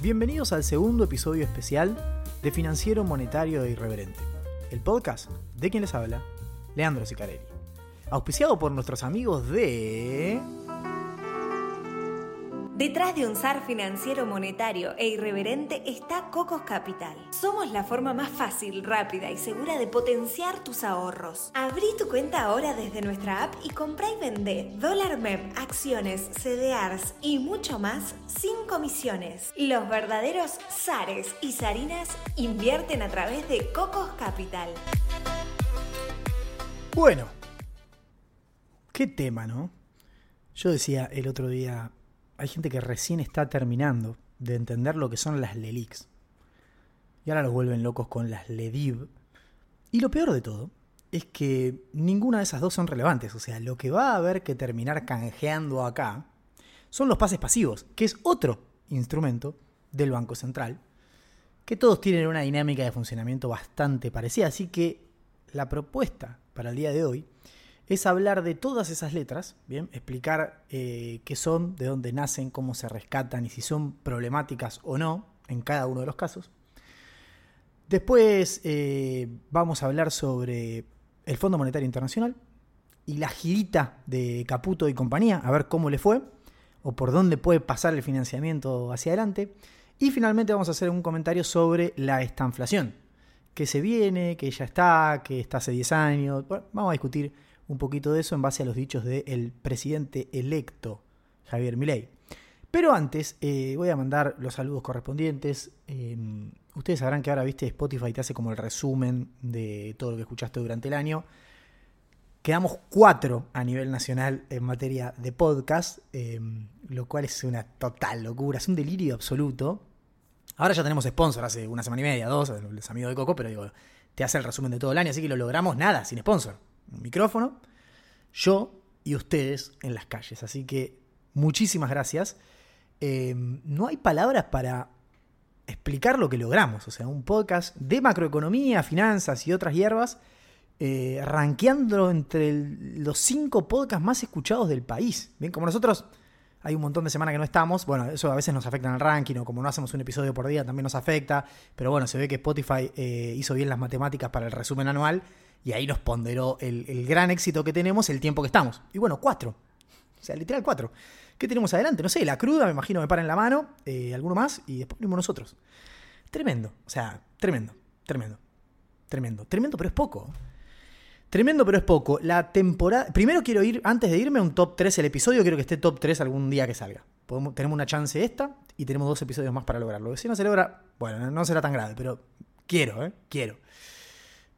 Bienvenidos al segundo episodio especial de Financiero Monetario e Irreverente, el podcast de quien les habla, Leandro Sicarelli. Auspiciado por nuestros amigos de... Detrás de un SAR financiero monetario e irreverente está Cocos Capital. Somos la forma más fácil, rápida y segura de potenciar tus ahorros. Abrí tu cuenta ahora desde nuestra app y comprá y vendé dólar MEP, acciones, CDRs y mucho más sin comisiones. Los verdaderos SARes y SARINAS invierten a través de Cocos Capital. Bueno, qué tema, ¿no? Yo decía el otro día, hay gente que recién está terminando de entender lo que son las LELIX. Y ahora los vuelven locos con las LEDIV. Y lo peor de todo es que ninguna de esas dos son relevantes. O sea, lo que va a haber que terminar canjeando acá son los pases pasivos, que es otro instrumento del Banco Central, que todos tienen una dinámica de funcionamiento bastante parecida. Así que la propuesta para el día de hoy es hablar de todas esas letras, ¿bien? explicar eh, qué son, de dónde nacen, cómo se rescatan y si son problemáticas o no en cada uno de los casos. Después eh, vamos a hablar sobre el Fondo Monetario Internacional y la girita de Caputo y compañía, a ver cómo le fue o por dónde puede pasar el financiamiento hacia adelante. Y finalmente vamos a hacer un comentario sobre la estanflación, que se viene, que ya está, que está hace 10 años. vamos a discutir un poquito de eso en base a los dichos del presidente electo Javier Milei. Pero antes eh, voy a mandar los saludos correspondientes. Em, ustedes sabrán que ahora, viste, Spotify te hace como el resumen de todo lo que escuchaste durante el año. Quedamos cuatro a nivel nacional en materia de podcast, em, lo cual es una total locura, es un delirio absoluto. Ahora ya tenemos sponsor hace una semana y media, dos, los amigos de Coco, pero digo, te hace el resumen de todo el año, así que lo logramos nada, sin sponsor un micrófono, yo y ustedes en las calles. Así que muchísimas gracias. Eh, no hay palabras para explicar lo que logramos. O sea, un podcast de macroeconomía, finanzas y otras hierbas, eh, rankeando entre los cinco podcasts más escuchados del país. Bien, como nosotros hay un montón de semanas que no estamos, bueno, eso a veces nos afecta en el ranking, o como no hacemos un episodio por día también nos afecta, pero bueno, se ve que Spotify eh, hizo bien las matemáticas para el resumen anual y ahí nos ponderó el, gran éxito que tenemos, el tiempo que estamos. Y bueno, cuatro. O sea, literal cuatro. ¿Qué tenemos adelante? No sé, la cruda, me imagino, me para en la mano, eh, alguno más, y después venimos nosotros. Tremendo. O sea, tremendo, tremendo, tremendo. Tremendo, pero es poco. Tremendo, pero es poco. La temporada. Primero quiero ir, antes de irme, a un top 3 el episodio. Quiero que esté top 3 algún día que salga. tenemos una chance esta y tenemos dos episodios más para lograrlo. Si no se logra, bueno, no será tan grave, pero quiero, ¿eh? Quiero.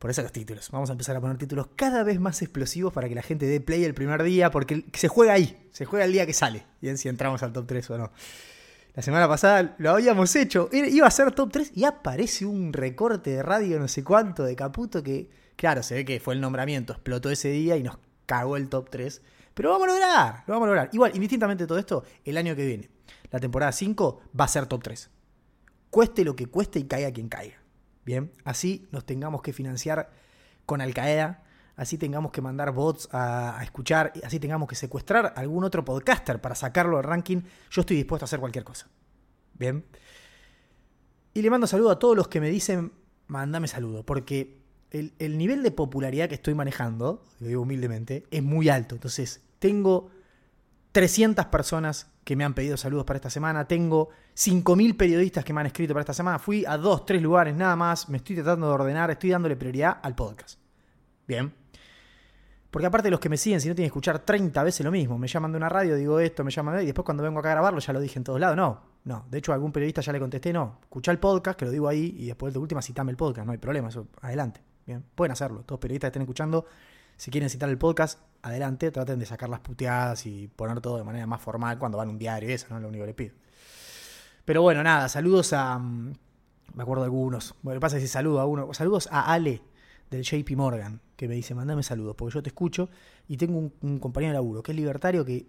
Por eso los títulos. Vamos a empezar a poner títulos cada vez más explosivos para que la gente dé play el primer día, porque se juega ahí, se juega el día que sale. Bien, si entramos al top 3 o no. La semana pasada lo habíamos hecho, iba a ser top 3 y aparece un recorte de radio no sé cuánto de Caputo que, claro, se ve que fue el nombramiento, explotó ese día y nos cagó el top 3. Pero vamos a lograr, lo vamos a lograr. Igual, indistintamente de todo esto, el año que viene, la temporada 5 va a ser top 3. Cueste lo que cueste y caiga quien caiga. Bien, así nos tengamos que financiar con Al Qaeda, así tengamos que mandar bots a, escuchar, así tengamos que secuestrar algún otro podcaster para sacarlo del ranking, yo estoy dispuesto a hacer cualquier cosa. Bien. Y le mando saludo a todos los que me dicen, mandame saludo, porque el, el nivel de popularidad que estoy manejando, lo digo humildemente, es muy alto. Entonces, tengo 300 personas que me han pedido saludos para esta semana. Tengo 5.000 periodistas que me han escrito para esta semana. Fui a dos, tres lugares nada más. Me estoy tratando de ordenar. Estoy dándole prioridad al podcast. Bien. Porque aparte los que me siguen, si no tienen que escuchar 30 veces lo mismo, me llaman de una radio, digo esto, me llaman de... Y después cuando vengo acá a grabarlo ya lo dije en todos lados. No, no. De hecho, a algún periodista ya le contesté, no. Escucha el podcast, que lo digo ahí, y después de última citame el podcast. No hay problema, eso, adelante. Bien. Pueden hacerlo. Todos periodistas que estén escuchando si quieren citar el podcast, adelante, traten de sacar las puteadas y poner todo de manera más formal cuando van a un diario y eso, ¿no? Lo único que les pido. Pero bueno, nada, saludos a. Mm, me acuerdo de algunos. Bueno, lo que pasa es que saludo a uno. Saludos a Ale del JP Morgan, que me dice, mandame saludos, porque yo te escucho y tengo un, compañero de laburo que es libertario que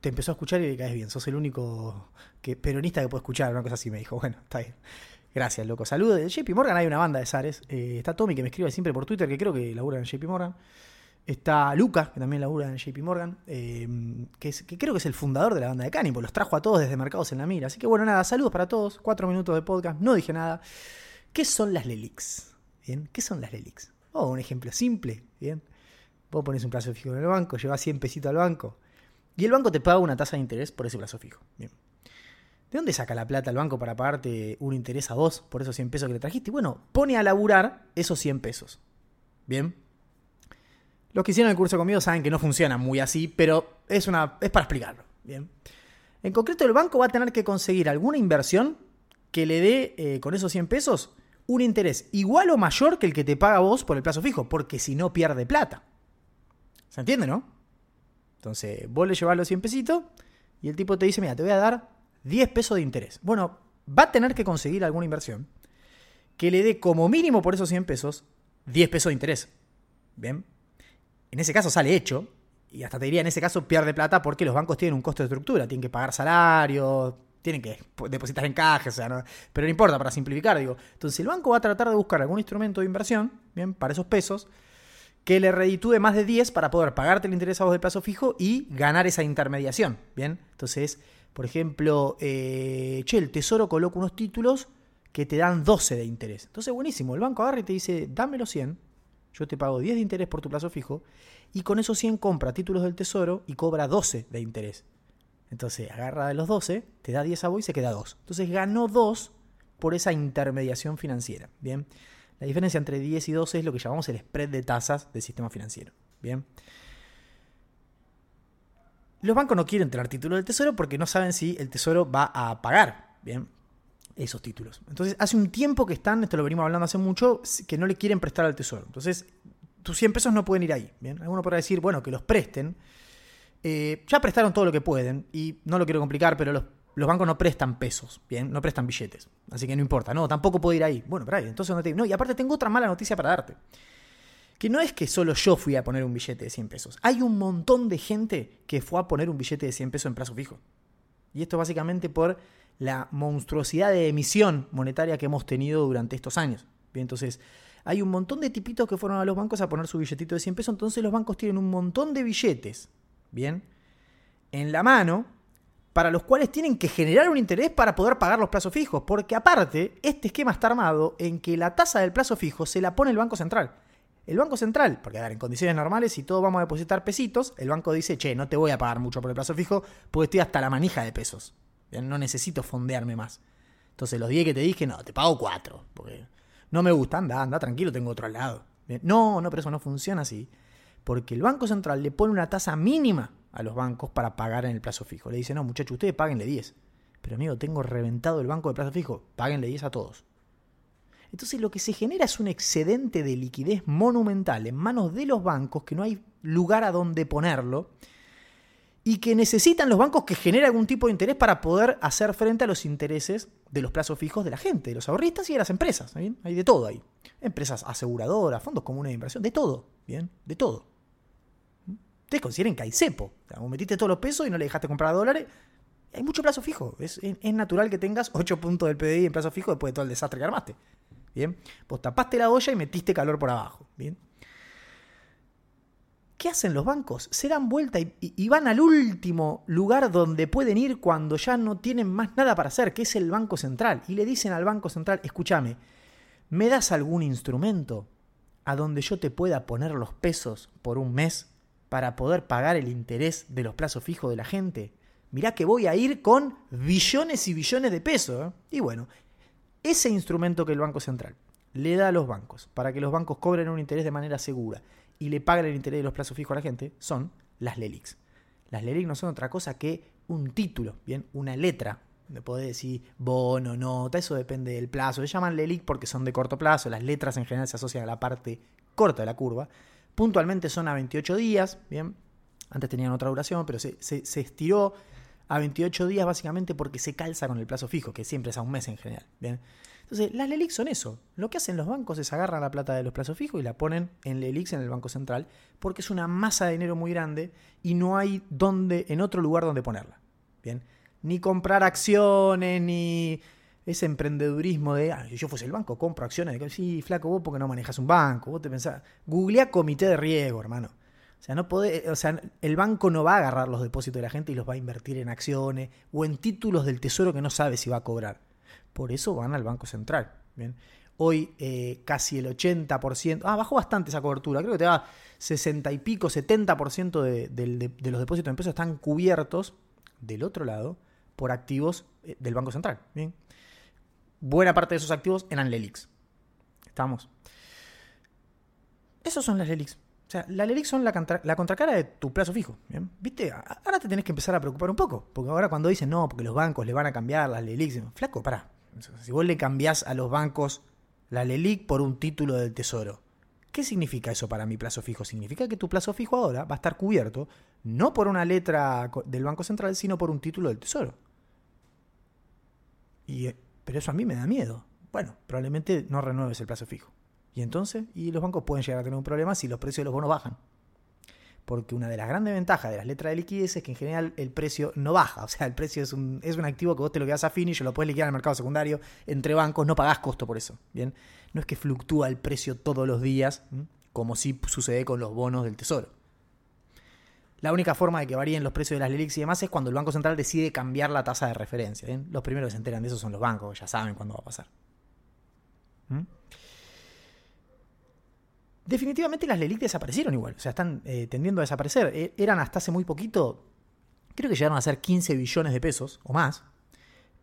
te empezó a escuchar y le caes bien. Sos el único que, peronista que puede escuchar, una cosa así me dijo. Bueno, está bien. Gracias, loco. Saludos. De JP Morgan hay una banda de Sares. Eh, está Tommy que me escribe siempre por Twitter, que creo que labura en JP Morgan. Está Luca, que también labura en JP Morgan, eh, que, creo que es el fundador de la banda de Cani, pues los trajo a todos desde Mercados en la Mira. Así que bueno, nada, saludos para todos. Cuatro minutos de podcast, no dije nada. ¿Qué son las LELIX? ¿Bien? ¿Qué son las LELIX? Oh, un ejemplo simple, ¿bien? Vos pones un plazo fijo en el banco, llevas 100 pesitos al banco y el banco te paga una tasa de interés por ese plazo fijo. Bien. ¿De dónde saca la plata el banco para pagarte un interés a vos por esos 100 pesos que le trajiste? Bueno, pone a laburar esos 100 pesos. Bien. Los que hicieron el curso conmigo saben que no funciona muy así, pero es, para explicarlo. Bien. En concreto, el banco va a tener que conseguir alguna inversión que le dé eh, con esos 100 pesos un interés igual o mayor que el que te paga vos por el plazo fijo, porque si no pierde plata. ¿Se entiende, no? Entonces, vos le llevas los 100 pesitos y el tipo te dice, mira, te voy a dar 10 pesos de interés. Bueno, va a tener que conseguir alguna inversión que le dé como mínimo por esos 100 pesos 10 pesos de interés. ¿Bien? En ese caso sale hecho, y hasta te diría, en ese caso pierde plata porque los bancos tienen un costo de estructura, tienen que pagar salarios, tienen que depositar en caja, o sea, no, pero no importa, para simplificar, digo. Entonces el banco va a tratar de buscar algún instrumento de inversión, bien, para esos pesos, que le reditúe más de 10 para poder pagarte el interés a vos del plazo fijo y ganar esa intermediación, bien. Entonces, por ejemplo, eh, che, el tesoro coloca unos títulos que te dan 12 de interés. Entonces, buenísimo, el banco agarra y te dice, dame los 100, yo te pago 10 de interés por tu plazo fijo, y con esos 100 compra títulos del tesoro y cobra 12 de interés. Entonces agarra de los 12, te da 10 a vos y se queda 2. Entonces ganó 2 por esa intermediación financiera. Bien. La diferencia entre 10 y 12 es lo que llamamos el spread de tasas del sistema financiero. Bien. Los bancos no quieren tener títulos del tesoro porque no saben si el tesoro va a pagar. Bien esos títulos. Entonces, hace un tiempo que están, esto lo venimos hablando hace mucho, que no le quieren prestar al tesoro. Entonces, tus 100 pesos no pueden ir ahí. Bien, alguno podrá decir, bueno, que los presten. Eh, ya prestaron todo lo que pueden y no lo quiero complicar, pero los, bancos no prestan pesos, bien, no prestan billetes. Así que no importa, no, tampoco puedo ir ahí. Bueno, pero ahí, entonces no te... No, y aparte tengo otra mala noticia para darte. Que no es que solo yo fui a poner un billete de 100 pesos. Hay un montón de gente que fue a poner un billete de 100 pesos en plazo fijo. Y esto básicamente por la monstruosidad de emisión monetaria que hemos tenido durante estos años. Bien, entonces, hay un montón de tipitos que fueron a los bancos a poner su billetito de 100 pesos, entonces los bancos tienen un montón de billetes, bien, en la mano, para los cuales tienen que generar un interés para poder pagar los plazos fijos, porque aparte, este esquema está armado en que la tasa del plazo fijo se la pone el Banco Central. El Banco Central, porque a ver, en condiciones normales, si todos vamos a depositar pesitos, el banco dice, che, no te voy a pagar mucho por el plazo fijo, porque estoy hasta la manija de pesos. No necesito fondearme más. Entonces los 10 que te dije, no, te pago 4. Porque no me gusta, anda, anda, tranquilo, tengo otro al lado. No, no, pero eso no funciona así. Porque el Banco Central le pone una tasa mínima a los bancos para pagar en el plazo fijo. Le dice, no, muchachos, ustedes páguenle 10. Pero amigo, tengo reventado el banco de plazo fijo, páguenle 10 a todos. Entonces lo que se genera es un excedente de liquidez monumental en manos de los bancos que no hay lugar a donde ponerlo y que necesitan los bancos que generen algún tipo de interés para poder hacer frente a los intereses de los plazos fijos de la gente, de los ahorristas y de las empresas. Hay de todo ahí. Empresas aseguradoras, fondos comunes de inversión, de todo. ¿Bien? De todo. Ustedes consideren que hay cepo. O metiste todos los pesos y no le dejaste comprar dólares. Hay mucho plazo fijo. Es, es, natural que tengas 8 puntos del PDI en plazo fijo después de todo el desastre que armaste. Bien. Vos tapaste la olla y metiste calor por abajo. Bien. ¿Qué hacen los bancos? Se dan vuelta y, van al último lugar donde pueden ir cuando ya no tienen más nada para hacer, que es el Banco Central. Y le dicen al Banco Central, escúchame, ¿me das algún instrumento a donde yo te pueda poner los pesos por un mes para poder pagar el interés de los plazos fijos de la gente? Mirá que voy a ir con billones y billones de pesos. ¿eh? Y bueno, ese instrumento que el Banco Central le da a los bancos para que los bancos cobren un interés de manera segura y le pagan el interés de los plazos fijos a la gente son las LELIX. Las LELIX no son otra cosa que un título, bien, una letra. Donde podés decir bono, nota, eso depende del plazo. Se llaman LELIC porque son de corto plazo. Las letras en general se asocian a la parte corta de la curva. Puntualmente son a 28 días, bien. Antes tenían otra duración, pero se, se estiró a 28 días básicamente porque se calza con el plazo fijo, que siempre es a un mes en general. Bien. Entonces, las LELIX son eso. Lo que hacen los bancos es agarrar la plata de los plazos fijos y la ponen en LELIX en el Banco Central, porque es una masa de dinero muy grande y no hay donde, en otro lugar donde ponerla. Bien. Ni comprar acciones, ni ese emprendedurismo de, ah, yo fuese el banco, compro acciones. Sí, flaco, vos porque no manejas un banco, vos te pensás. Googlea comité de riesgo, hermano. O sea, no puede, o sea, el banco no va a agarrar los depósitos de la gente y los va a invertir en acciones o en títulos del tesoro que no sabe si va a cobrar. Por eso van al Banco Central. Hoy eh, casi el 80%, ah, bajó bastante esa cobertura, creo que te da 60 y pico, 70% de, de, los depósitos de pesos están cubiertos del otro lado por activos eh, del Banco Central. Buena parte de esos activos eran LELIX. ¿Estamos? Esos son las LELIX. O sea, las LELIX son la, contracara de tu plazo fijo. ¿Viste? Ahora te tenés que empezar a preocupar un poco. Porque ahora cuando dicen, no, porque los bancos le van a cambiar las LELIX. Flaco, pará. Si vos le cambiás a los bancos la LELIC por un título del tesoro. ¿Qué significa eso para mi plazo fijo? Significa que tu plazo fijo ahora va a estar cubierto no por una letra del Banco Central, sino por un título del tesoro. Y, eh, pero eso a mí me da miedo. Bueno, probablemente no renueves el plazo fijo. Y entonces, y los bancos pueden llegar a tener un problema si los precios de los bonos bajan porque una de las grandes ventajas de las letras de liquidez es que en general el precio no baja. O sea, el precio es un, es un activo que vos te lo quedas a finish, lo puedes liquidar en el mercado secundario entre bancos, no pagás costo por eso. Bien, no es que fluctúa el precio todos los días, como sí sucede con los bonos del tesoro. La única forma de que varíen los precios de las LELIX y demás es cuando el Banco Central decide cambiar la tasa de referencia. Los primeros que se enteran de eso son los bancos, ya saben cuándo va a pasar. Definitivamente las LELIC desaparecieron igual, o sea, están eh, tendiendo a desaparecer. E, eran hasta hace muy poquito, creo que llegaron a ser 15 billones de pesos o más.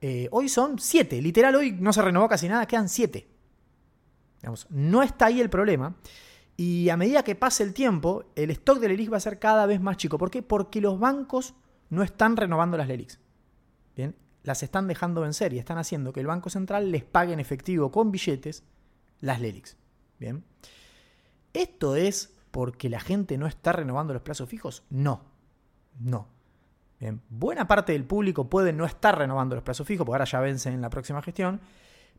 Eh, hoy son 7, literal hoy no se renovó casi nada, quedan 7. no está ahí el problema. Y a medida que pase el tiempo, el stock de LELIX va a ser cada vez más chico. ¿Por qué? Porque los bancos no están renovando las LELIX. Bien, las están dejando vencer y están haciendo que el Banco Central les pague en efectivo con billetes las LELIX. Bien. ¿Esto es porque la gente no está renovando los plazos fijos? No, no. buena parte del público puede no estar renovando los plazos fijos, porque ahora ya vencen en la próxima gestión,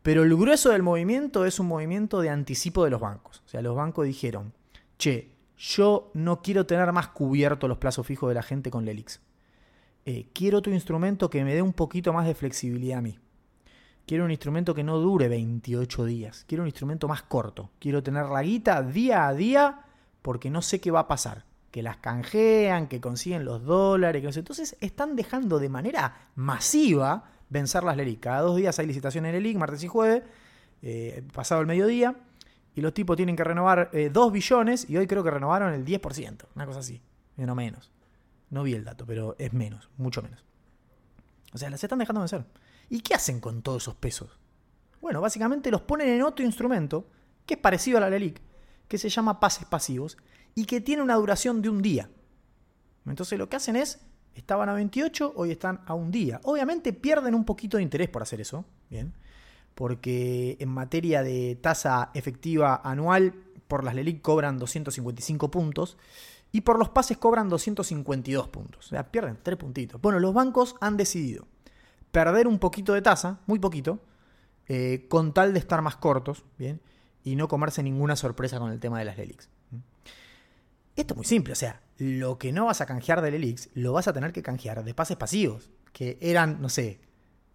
pero el grueso del movimiento es un movimiento de anticipo de los bancos. O sea, los bancos dijeron, che, yo no quiero tener más cubierto los plazos fijos de la gente con Lelix. Eh, quiero otro instrumento que me dé un poquito más de flexibilidad a mí. Quiero un instrumento que no dure 28 días. Quiero un instrumento más corto. Quiero tener la guita día a día porque no sé qué va a pasar. Que las canjean, que consiguen los dólares. Entonces están dejando de manera masiva vencer las LELIC. Cada dos días hay licitación en LELIC, martes y jueves, eh, pasado el mediodía. Y los tipos tienen que renovar 2 eh, billones y hoy creo que renovaron el 10%. Una cosa así. No menos. No vi el dato, pero es menos, mucho menos. O sea, las están dejando vencer. ¿Y qué hacen con todos esos pesos? Bueno, básicamente los ponen en otro instrumento que es parecido a la LELIC, que se llama pases pasivos y que tiene una duración de un día. Entonces lo que hacen es, estaban a 28, hoy están a un día. Obviamente pierden un poquito de interés por hacer eso, ¿bien? Porque en materia de tasa efectiva anual, por las LELIC cobran 255 puntos y por los pases cobran 252 puntos. O sea, pierden 3 puntitos. Bueno, los bancos han decidido perder un poquito de tasa, muy poquito, eh, con tal de estar más cortos, ¿bien? Y no comerse ninguna sorpresa con el tema de las Lelix. Esto es muy simple, o sea, lo que no vas a canjear de Lelix, lo vas a tener que canjear de pases pasivos, que eran, no sé,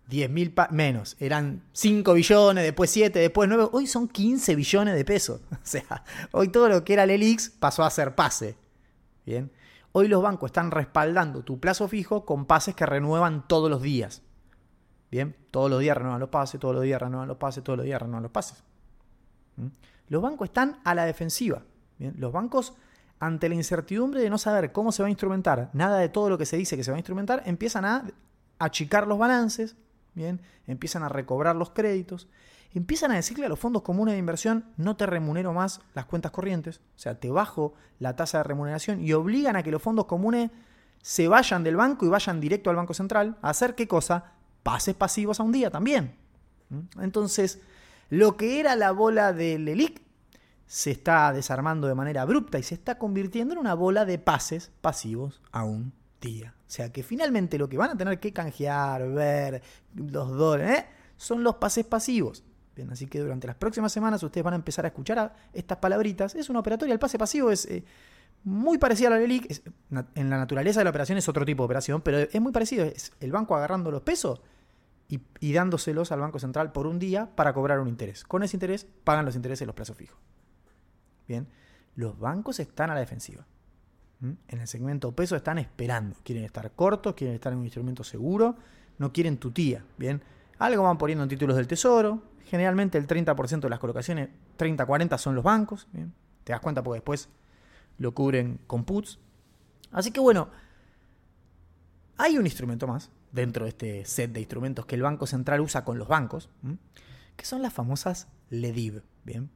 10 mil menos, eran 5 billones, después 7, después 9, hoy son 15 billones de pesos. O sea, hoy todo lo que era Lelix pasó a ser pase. Bien. Hoy los bancos están respaldando tu plazo fijo con pases que renuevan todos los días. Bien, todos los días renuevan los pases, todos los días renuevan los pases, todos los días renuevan los pases. ¿Mm? Los bancos están a la defensiva. Bien, los bancos, ante la incertidumbre de no saber cómo se va a instrumentar, nada de todo lo que se dice que se va a instrumentar, empiezan a achicar los balances, bien, empiezan a recobrar los créditos, empiezan a decirle a los fondos comunes de inversión, no te remunero más las cuentas corrientes, o sea, te bajo la tasa de remuneración y obligan a que los fondos comunes se vayan del banco y vayan directo al Banco Central a hacer qué cosa? Pases pasivos a un día también. ¿Mm? Entonces, lo que era la bola del ELIC se está desarmando de manera abrupta y se está convirtiendo en una bola de pases pasivos a un día. O sea que finalmente lo que van a tener que canjear, ver, los dólares, ¿eh? son los pases pasivos. Bien, así que durante las próximas semanas ustedes van a empezar a escuchar estas palabritas. Es una operatoria, el pase pasivo es eh, muy parecida a la LELIC. en la naturaleza de la operación es otro tipo de operación, pero es muy parecido. Es el banco agarrando los pesos y, dándoselos al Banco Central por un día para cobrar un interés. Con ese interés pagan los intereses los plazos fijos. Bien, los bancos están a la defensiva. En el segmento peso están esperando. Quieren estar cortos, quieren estar en un instrumento seguro, no quieren tutía. Bien, algo van poniendo en títulos del tesoro. Generalmente el 30% de las colocaciones, 30-40 son los bancos. Te das cuenta porque después lo cubren con puts. Así que bueno, hay un instrumento más dentro de este set de instrumentos que el Banco Central usa con los bancos, que son las famosas LEDIV. Bien.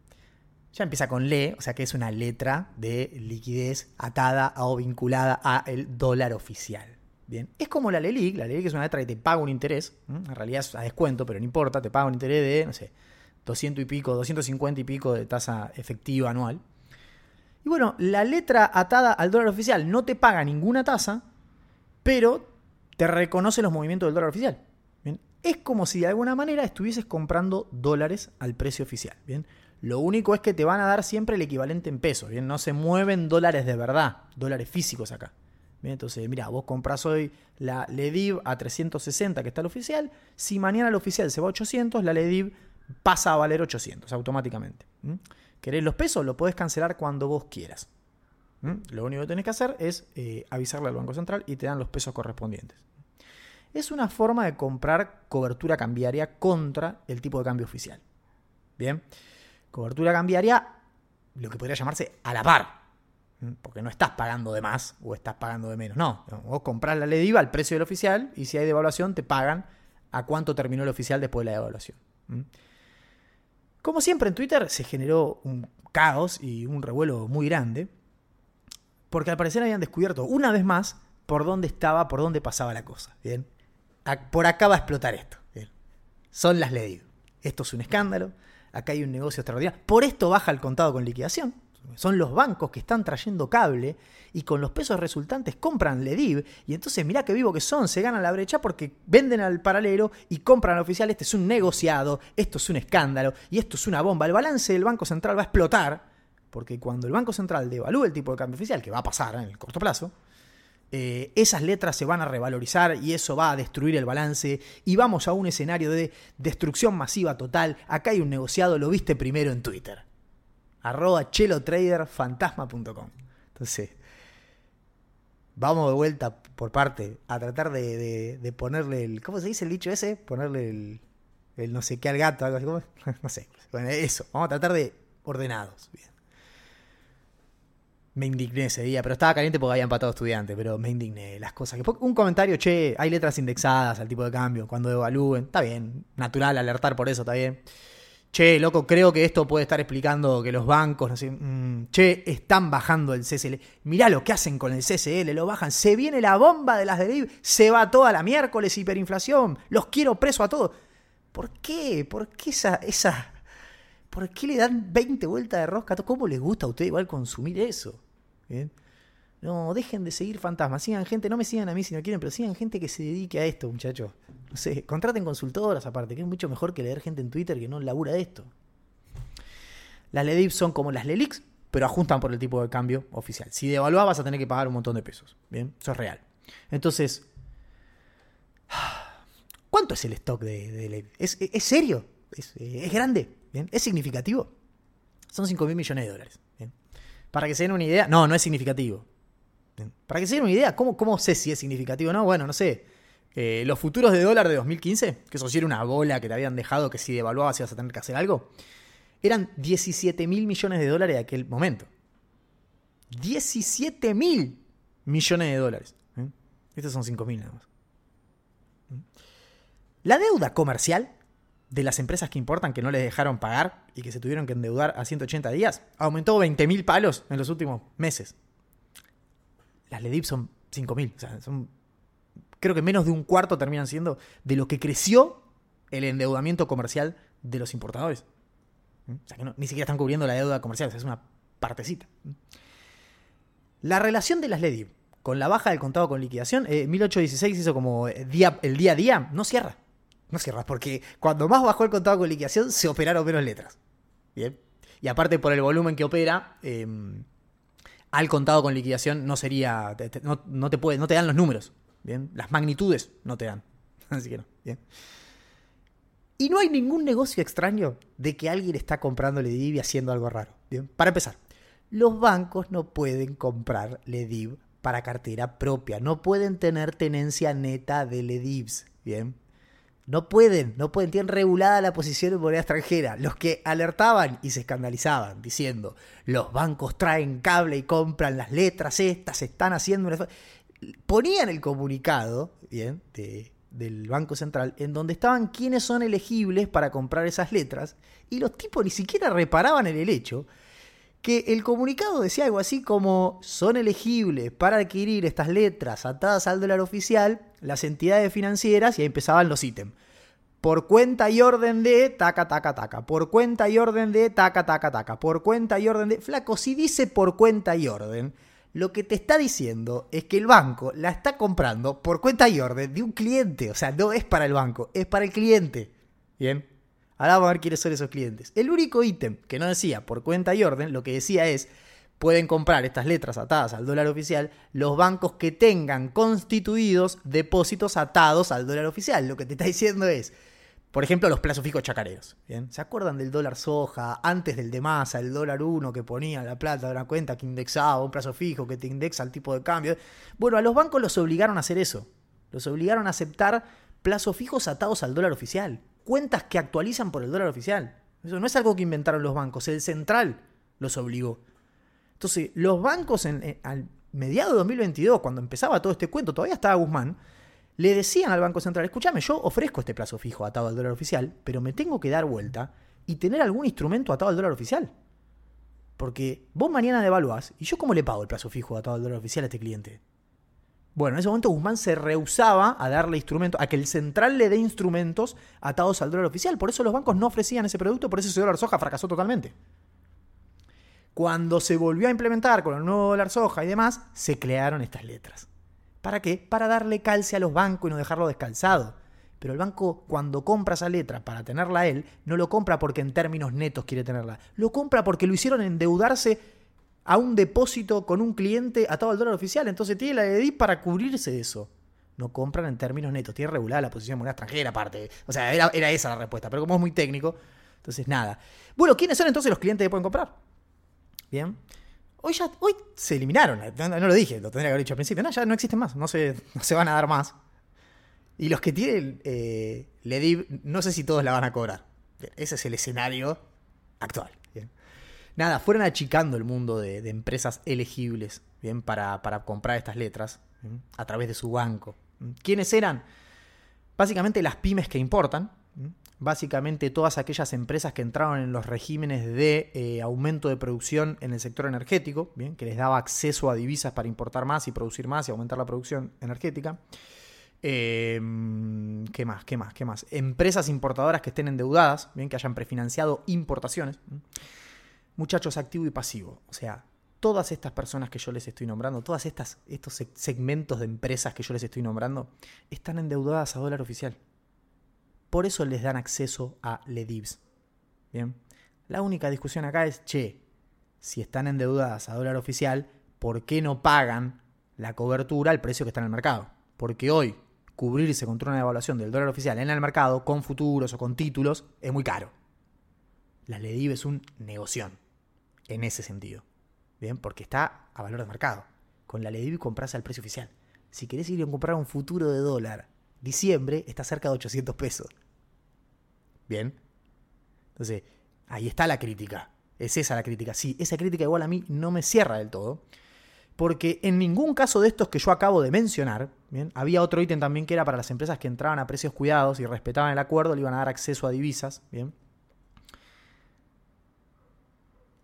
Ya empieza con LE, o sea que es una letra de liquidez atada o vinculada a el dólar oficial. Bien, es como la LELIC, la LELIC es una letra que te paga un interés, en realidad es a descuento, pero no importa, te paga un interés de, no sé, 200 y pico, 250 y pico de tasa efectiva anual. Y bueno, la letra atada al dólar oficial no te paga ninguna tasa, pero te reconoce los movimientos del dólar oficial. Es como si de alguna manera estuvieses comprando dólares al precio oficial. ¿bien? Lo único es que te van a dar siempre el equivalente en pesos. ¿bien? No se mueven dólares de verdad, dólares físicos acá. Entonces, mira, vos compras hoy la LEDIV a 360, que está el oficial. Si mañana el oficial se va a 800, la LEDIV pasa a valer 800 automáticamente. ¿Querés los pesos? Lo podés cancelar cuando vos quieras. Lo único que tenés que hacer es eh, avisarle al Banco Central y te dan los pesos correspondientes. Es una forma de comprar cobertura cambiaria contra el tipo de cambio oficial. Bien, cobertura cambiaria, lo que podría llamarse a la par. Porque no estás pagando de más o estás pagando de menos. No, vos comprás la LEDIVA al precio del oficial y si hay devaluación te pagan a cuánto terminó el oficial después de la devaluación. Como siempre en Twitter se generó un caos y un revuelo muy grande porque al parecer habían descubierto una vez más por dónde estaba, por dónde pasaba la cosa. Bien, por acá va a explotar esto. Son las LEDIV. Esto es un escándalo. Acá hay un negocio extraordinario. Por esto baja el contado con liquidación. Son los bancos que están trayendo cable y con los pesos resultantes compran LEDIV. Y entonces mirá qué vivo que son, se ganan la brecha porque venden al paralelo y compran al oficial. Este es un negociado, esto es un escándalo y esto es una bomba. El balance del Banco Central va a explotar porque cuando el Banco Central devalúe el tipo de cambio oficial, que va a pasar en el corto plazo, eh, esas letras se van a revalorizar y eso va a destruir el balance y vamos a un escenario de destrucción masiva total. Acá hay un negociado, lo viste primero en Twitter arroba chelotraderfantasma.com. Entonces, vamos de vuelta por parte a tratar de, ponerle el. ¿Cómo se dice el dicho ese? Ponerle el, no sé qué al gato, algo así. No sé. Bueno, eso. Vamos a tratar de ordenados. Bien. Me indigné ese día, pero estaba caliente porque había empatado estudiantes, pero me indigné las cosas. Un comentario, che, hay letras indexadas al tipo de cambio cuando evalúen. Está bien, natural alertar por eso, está bien che, loco, creo que esto puede estar explicando que los bancos, no sé, mm, che, están bajando el CCL. Mirá lo que hacen con el CCL, lo bajan. Se viene la bomba de las de se va toda la miércoles hiperinflación, los quiero preso a todos. ¿Por qué? ¿Por qué esa, esa, por qué le dan 20 vueltas de rosca? ¿Cómo les gusta a ustedes igual consumir eso? ¿Bien? No, dejen de seguir fantasmas. Sigan gente, no me sigan a mí si no quieren, pero sigan gente que se dedique a esto, muchachos. No sé, contraten consultoras aparte, que es mucho mejor que leer gente en Twitter que no labura de esto. Las LEDIP son como las LELIX, pero ajustan por el tipo de cambio oficial. Si devaluás vas a tener que pagar un montón de pesos. Bien, eso es real. Entonces, ¿cuánto es el stock de, de ¿Es, serio? ¿Es, grande? ¿Bien? ¿Es significativo? Son 5 mil millones de dólares. Para que se den una idea, no, no es significativo. Para que se den una idea, ¿cómo, ¿cómo sé si es significativo o no? Bueno, no sé. Eh, los futuros de dólar de 2015, que eso sí era una bola que te habían dejado que si devaluabas ibas a tener que hacer algo, eran 17 mil millones de dólares de aquel momento. 17 mil millones de dólares. ¿eh? Estos son 5 mil nada más. ¿Mm? La deuda comercial de las empresas que importan que no les dejaron pagar y que se tuvieron que endeudar a 180 días aumentó 20 mil palos en los últimos meses. Las LEDIP son 5 mil. O sea, son creo que menos de un cuarto terminan siendo de lo que creció el endeudamiento comercial de los importadores. ¿Mm? O sea que ni siquiera están cubriendo la deuda comercial, es una partecita. ¿Mm? La relación de las LEDI con la baja del contado con liquidación, eh, 1816 hizo como el día, el día a día, no cierra. No cierra, porque cuando más bajó el contado con liquidación se operaron menos letras. Bien. Y aparte por el volumen que opera, em, al contado con liquidación no sería, no, te puede, no te dan los números. Bien, las magnitudes no te dan. Así que no, bien. Y no hay ningún negocio extraño de que alguien está comprando y haciendo algo raro. Bien, para empezar, los bancos no pueden comprar LEDIV para cartera propia, no pueden tener tenencia neta de LEDIVs, ¿bien? No pueden, no pueden, tienen regulada la posición en moneda extranjera. Los que alertaban y se escandalizaban diciendo, los bancos traen cable y compran las letras estas, están haciendo una... Ponían el comunicado, ¿bien? del Banco Central, en donde estaban quienes son elegibles para comprar esas letras, y los tipos ni siquiera reparaban en el hecho que el comunicado decía algo así como son elegibles para adquirir estas letras atadas al dólar oficial las entidades financieras y ahí empezaban los ítems. Por cuenta y orden de taca, taca, taca. Por cuenta y orden de taca, taca, taca. Por cuenta y orden de... Flaco, si dice por cuenta y orden, lo que te está diciendo es que el banco la está comprando por cuenta y orden de un cliente. O sea, no es para el banco, es para el cliente. Bien. Ahora vamos a ver quiénes son esos clientes. El único ítem que no decía por cuenta y orden, lo que decía es, pueden comprar estas letras atadas al dólar oficial los bancos que tengan constituidos depósitos atados al dólar oficial. Lo que te está diciendo es, por ejemplo, los plazos fijos chacareros. ¿bien? ¿Se acuerdan del dólar soja? Antes del de masa, el dólar 1 que ponía la plata de una cuenta que indexaba un plazo fijo que te indexa el tipo de cambio. Bueno, a los bancos los obligaron a hacer eso. Los obligaron a aceptar plazos fijos atados al dólar oficial cuentas que actualizan por el dólar oficial. Eso no es algo que inventaron los bancos, el central los obligó. Entonces, los bancos en, al mediado de 2022, cuando empezaba todo este cuento, todavía estaba Guzmán, le decían al Banco Central, escúchame, yo ofrezco este plazo fijo atado al dólar oficial, pero me tengo que dar vuelta y tener algún instrumento atado al dólar oficial. Porque vos mañana devaluás y yo cómo le pago el plazo fijo atado al dólar oficial a este cliente. Bueno, en ese momento Guzmán se rehusaba a darle instrumentos, a que el central le dé instrumentos atados al dólar oficial. Por eso los bancos no ofrecían ese producto, por eso ese dólar soja fracasó totalmente. Cuando se volvió a implementar con el nuevo dólar soja y demás, se crearon estas letras. ¿Para qué? Para darle calce a los bancos y no dejarlo descalzado. Pero el banco, cuando compra esa letra para tenerla él, no lo compra porque en términos netos quiere tenerla. Lo compra porque lo hicieron endeudarse a un depósito con un cliente atado al dólar oficial. Entonces tiene la EDI para cubrirse de eso. No compran en términos netos. Tiene regulada la posición de moneda extranjera aparte. O sea, era, esa la respuesta. Pero como es muy técnico, entonces nada. Bueno, ¿quiénes son entonces los clientes que pueden comprar? Bien. Hoy ya hoy se eliminaron. No, lo dije, lo tendría que haber dicho al principio. No, ya no existen más. No se, no se van a dar más. Y los que tienen eh, no sé si todos la van a cobrar. Ese es el escenario actual nada, fueron achicando el mundo de, empresas elegibles ¿bien? Para, comprar estas letras a través de su banco. ¿Quiénes eran? Básicamente las pymes que importan, básicamente todas aquellas empresas que entraron en los regímenes de eh, aumento de producción en el sector energético, ¿bien? que les daba acceso a divisas para importar más y producir más y aumentar la producción energética. Em, ¿Qué más? ¿Qué más? ¿Qué más? Empresas importadoras que estén endeudadas, bien, que hayan prefinanciado importaciones muchachos activo y pasivo. O sea, todas estas personas que yo les estoy nombrando, todas estas estos segmentos de empresas que yo les estoy nombrando, están endeudadas a dólar oficial. Por eso les dan acceso a LEDIVs. Bien. La única discusión acá es, che, si están endeudadas a dólar oficial, ¿por qué no pagan la cobertura al precio que está en el mercado? Porque hoy cubrirse contra una devaluación del dólar oficial en el mercado con futuros o con títulos es muy caro. La LEDIV es un negoción en ese sentido. Bien, porque está a valor de mercado. Con la LEDIV compras al precio oficial. Si querés ir a comprar un futuro de dólar, diciembre está cerca de 800 pesos. Bien. Entonces, ahí está la crítica. Es esa la crítica. Sí, esa crítica igual a mí no me cierra del todo. Porque en ningún caso de estos que yo acabo de mencionar, había otro ítem también que era para las empresas que entraban a precios cuidados y respetaban el acuerdo, le iban a dar acceso a divisas. ¿bien?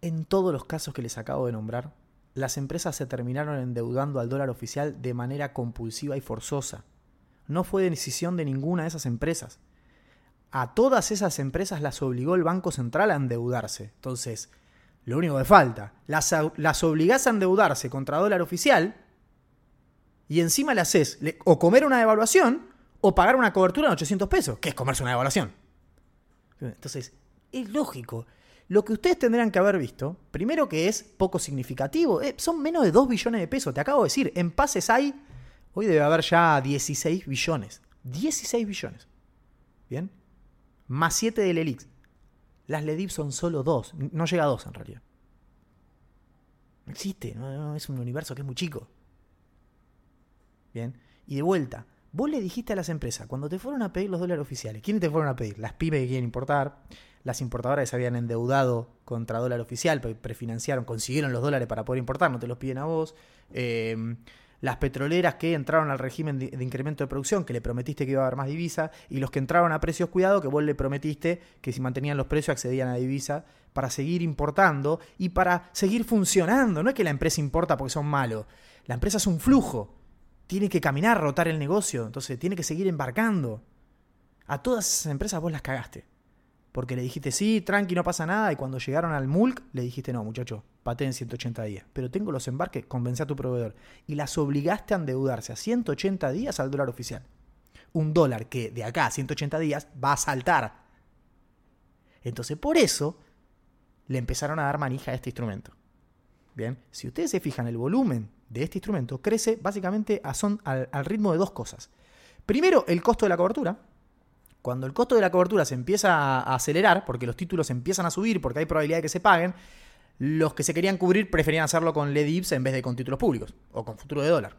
En todos los casos que les acabo de nombrar, las empresas se terminaron endeudando al dólar oficial de manera compulsiva y forzosa. No fue decisión de ninguna de esas empresas. A todas esas empresas las obligó el Banco Central a endeudarse. Entonces, lo único que falta, las, las obligás a endeudarse contra dólar oficial y encima le haces o comer una devaluación o pagar una cobertura en 800 pesos, que es comerse una devaluación. Entonces, es lógico. Lo que ustedes tendrían que haber visto, primero que es poco significativo, eh, son menos de 2 billones de pesos, te acabo de decir, en pases hay, hoy debe haber ya 16 billones, 16 billones, ¿bien? Más 7 del ELIX. Las LEDIV son solo 2, no llega a 2 en realidad. No existe, es un universo que es muy chico. Bien, y de vuelta, vos le dijiste a las empresas, cuando te fueron a pedir los dólares oficiales, ¿quiénes te fueron a pedir? Las pymes que quieren importar, las importadoras que se habían endeudado contra dólar oficial, prefinanciaron, consiguieron los dólares para poder importar, no te los piden a vos. Eh, las petroleras que entraron al régimen de, incremento de producción, que le prometiste que iba a haber más divisa, y los que entraron a precios cuidados, que vos le prometiste que si mantenían los precios accedían a divisa para seguir importando y para seguir funcionando. No es que la empresa importa porque son malos, la empresa es un flujo, tiene que caminar, rotar el negocio, entonces tiene que seguir embarcando. A todas esas empresas vos las cagaste. Porque le dijiste, sí, tranqui, no pasa nada. Y cuando llegaron al MULC, le dijiste, no, muchacho, paté en 180 días. Pero tengo los embarques, convence a tu proveedor. Y las obligaste a endeudarse a 180 días al dólar oficial. Un dólar que de acá a 180 días va a saltar. Entonces, por eso, le empezaron a dar manija a este instrumento. Bien, si ustedes se fijan, el volumen de este instrumento crece básicamente a son, al ritmo de dos cosas. Primero, el costo de la cobertura, cuando el costo de la cobertura se empieza a acelerar, porque los títulos empiezan a subir, porque hay probabilidad de que se paguen, los que se querían cubrir preferían hacerlo con LEDIPS en vez de con títulos públicos o con futuro de dólar.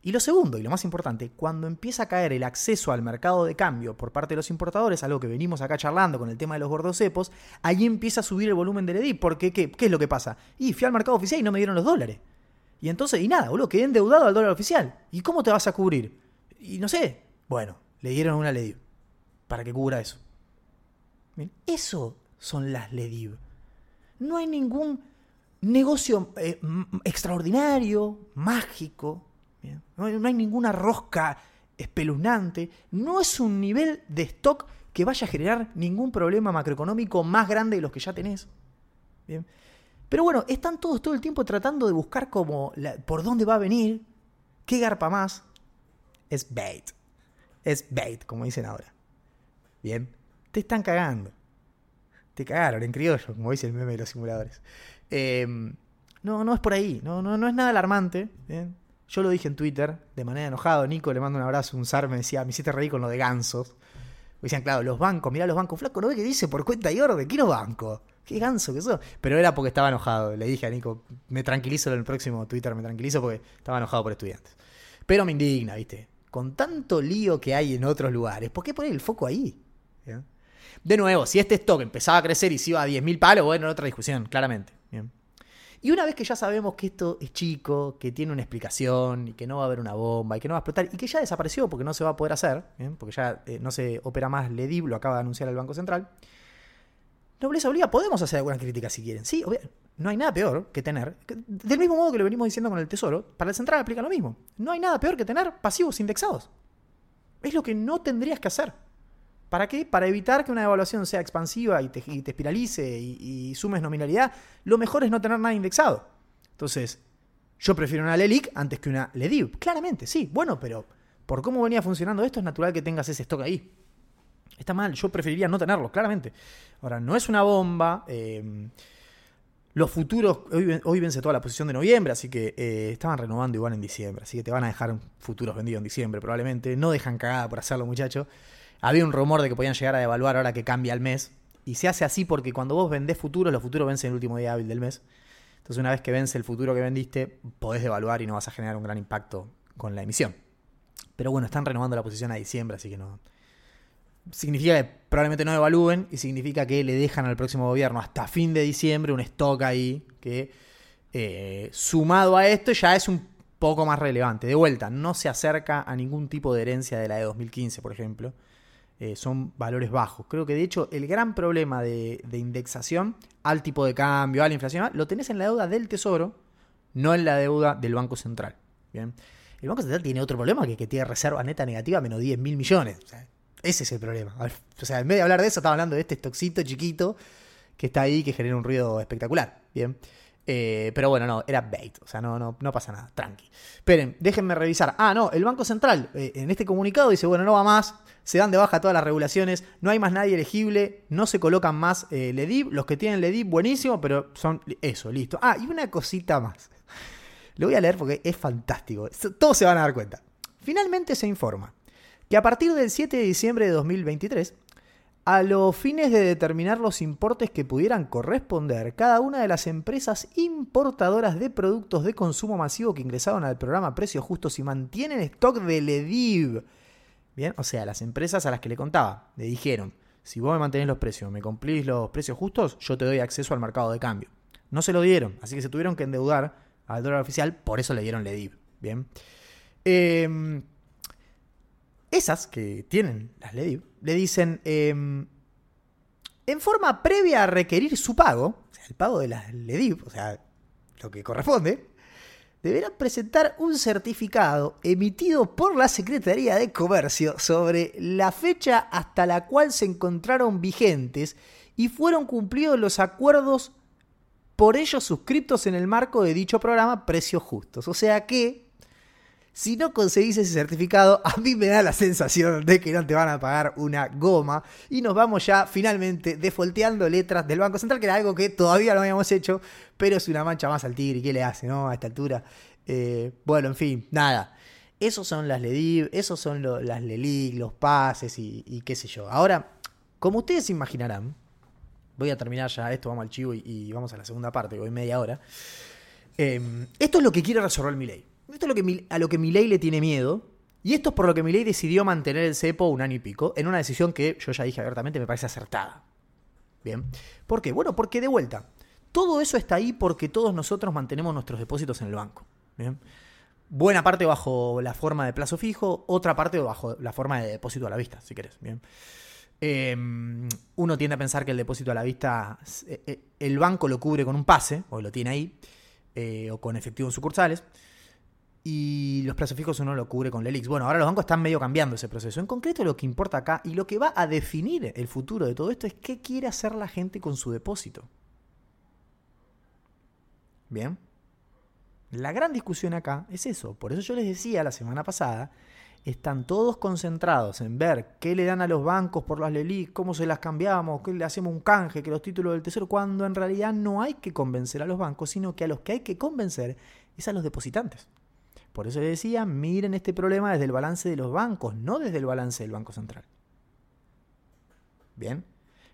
Y lo segundo, y lo más importante, cuando empieza a caer el acceso al mercado de cambio por parte de los importadores, algo que venimos acá charlando con el tema de los gordos cepos, ahí empieza a subir el volumen del EDIP. Porque, ¿qué, ¿qué es lo que pasa? Y fui al mercado oficial y no me dieron los dólares. Y entonces, y nada, boludo, quedé endeudado al dólar oficial. ¿Y cómo te vas a cubrir? Y no sé. Bueno, le dieron una LEDIV para que cubra eso. eso son las LEDIV. No hay ningún negocio eh, extraordinario, mágico. No, hay, no, hay, ninguna rosca espeluznante. No es un nivel de stock que vaya a generar ningún problema macroeconómico más grande de los que ya tenés. Bien. Pero bueno, están todos todo el tiempo tratando de buscar como por dónde va a venir, qué garpa más. Es bait es bait, como dicen ahora. Bien, te están cagando. Te cagaron en criollo, como dice el meme de los simuladores. Em, no, no es por ahí, no, no, no es nada alarmante. Yo lo dije en Twitter, de manera enojado. Nico le mando un abrazo, un zar, me decía, me hiciste reír con lo de gansos. Me decían, claro, los bancos, mirá los bancos, flaco, ¿no ve que dice por cuenta y orden? ¿Qué no banco? ¿Qué ganso que sos? Pero era porque estaba enojado. Le dije a Nico, me tranquilizo en el próximo Twitter, me tranquilizo porque estaba enojado por estudiantes. Pero me indigna, ¿viste? con tanto lío que hay en otros lugares, ¿por qué poner el foco ahí? De nuevo, si este stock empezaba a crecer y se iba a 10.000 palos, bueno, otra discusión, claramente. Y una vez que ya sabemos que esto es chico, que tiene una explicación y que no va a haber una bomba y que no va a explotar y que ya desapareció porque no se va a poder hacer, porque ya eh, no se opera más LEDIB, lo acaba de anunciar el Banco Central, Nobleza obliga, podemos hacer alguna crítica si quieren. Sí, no hay nada peor que tener, del mismo modo que lo venimos diciendo con el Tesoro, para el Central aplica lo mismo. No hay nada peor que tener pasivos indexados. Es lo que no tendrías que hacer. ¿Para qué? Para evitar que una devaluación sea expansiva y te, espiralice y, sumes nominalidad, lo mejor es no tener nada indexado. Entonces, yo prefiero una LELIC antes que una LEDIV. Claramente, sí. Bueno, pero por cómo venía funcionando esto, es natural que tengas ese stock ahí. Está mal, yo preferiría no tenerlo, claramente. Ahora, no es una bomba. Eh, los futuros, hoy, vence toda la posición de noviembre, así que eh, estaban renovando igual en diciembre. Así que te van a dejar futuros vendidos en diciembre, probablemente. No dejan cagada por hacerlo, muchachos. Había un rumor de que podían llegar a devaluar ahora que cambia el mes. Y se hace así porque cuando vos vendés futuros, los futuros vencen el último día hábil del mes. Entonces, una vez que vence el futuro que vendiste, podés devaluar y no vas a generar un gran impacto con la emisión. Pero bueno, están renovando la posición a diciembre, así que no, significa que probablemente no evalúen y significa que le dejan al próximo gobierno hasta fin de diciembre un stock ahí que eh, sumado a esto ya es un poco más relevante. De vuelta, no se acerca a ningún tipo de herencia de la de 2015, por ejemplo. Eh, son valores bajos. Creo que de hecho el gran problema de, indexación al tipo de cambio, a la inflación, lo tenés en la deuda del Tesoro, no en la deuda del Banco Central. Bien. El Banco Central tiene otro problema que, que tiene reserva neta negativa menos 10 mil millones. Ese es el problema. O sea, en vez de hablar de eso, estaba hablando de este stockcito chiquito que está ahí, que genera un ruido espectacular. Bien. Eh, pero bueno, no, era bait. O sea, no, no, no pasa nada. Tranqui. Esperen, déjenme revisar. Ah, no, el Banco Central eh, en este comunicado dice, bueno, no va más. Se dan de baja todas las regulaciones. No hay más nadie elegible. No se colocan más eh, LEDIP. Los que tienen LEDIP, buenísimo, pero son eso, listo. Ah, y una cosita más. Lo voy a leer porque es fantástico. Todos se van a dar cuenta. Finalmente se informa que a partir del 7 de diciembre de 2023 a los fines de determinar los importes que pudieran corresponder, cada una de las empresas importadoras de productos de consumo masivo que ingresaron al programa Precios Justos y mantienen stock de LEDIV. Bien, o sea, las empresas a las que le contaba, le dijeron, si vos me mantenés los precios, me cumplís los precios justos, yo te doy acceso al mercado de cambio. No se lo dieron, así que se tuvieron que endeudar al dólar oficial, por eso le dieron LEDIV. Bien. Eh, esas que tienen las LEDIV le dicen, em, en forma previa a requerir su pago, o sea, el pago de las LEDIV, o sea, lo que corresponde, deberán presentar un certificado emitido por la Secretaría de Comercio sobre la fecha hasta la cual se encontraron vigentes y fueron cumplidos los acuerdos por ellos suscriptos en el marco de dicho programa Precios Justos. O sea que si no conseguís ese certificado, a mí me da la sensación de que no te van a pagar una goma. Y nos vamos ya finalmente defolteando letras del Banco Central, que era algo que todavía no habíamos hecho, pero es una mancha más al tigre. ¿Y qué le hace, no? A esta altura. Eh, bueno, en fin, nada. Esos son las LEDIV, esos son las LELIC, los pases y, qué sé yo. Ahora, como ustedes imaginarán, voy a terminar ya esto, vamos al chivo y, vamos a la segunda parte, voy media hora. Eh, esto es lo que quiere resolver mi ley. Esto es lo que, a lo que Milei le tiene miedo. Y esto es por lo que Milei decidió mantener el cepo un año y pico, en una decisión que yo ya dije abiertamente me parece acertada. Bien. ¿Por qué? Bueno, porque de vuelta, todo eso está ahí porque todos nosotros mantenemos nuestros depósitos en el banco. Bien. Buena parte bajo la forma de plazo fijo, otra parte bajo la forma de depósito a la vista, si querés. Bien. Em, uno tiende a pensar que el depósito a la vista, eh, eh, el banco lo cubre con un pase, o lo tiene ahí, eh, o con efectivo en sucursales y los plazos fijos uno lo cubre con Lelix. Bueno, ahora los bancos están medio cambiando ese proceso. En concreto lo que importa acá y lo que va a definir el futuro de todo esto es qué quiere hacer la gente con su depósito. Bien. La gran discusión acá es eso. Por eso yo les decía la semana pasada, están todos concentrados en ver qué le dan a los bancos por las LELIC, cómo se las cambiamos, qué le hacemos un canje, que los títulos del tesoro, cuando en realidad no hay que convencer a los bancos, sino que a los que hay que convencer es a los depositantes. Por eso les decía, miren este problema desde el balance de los bancos, no desde el balance del Banco Central. Bien,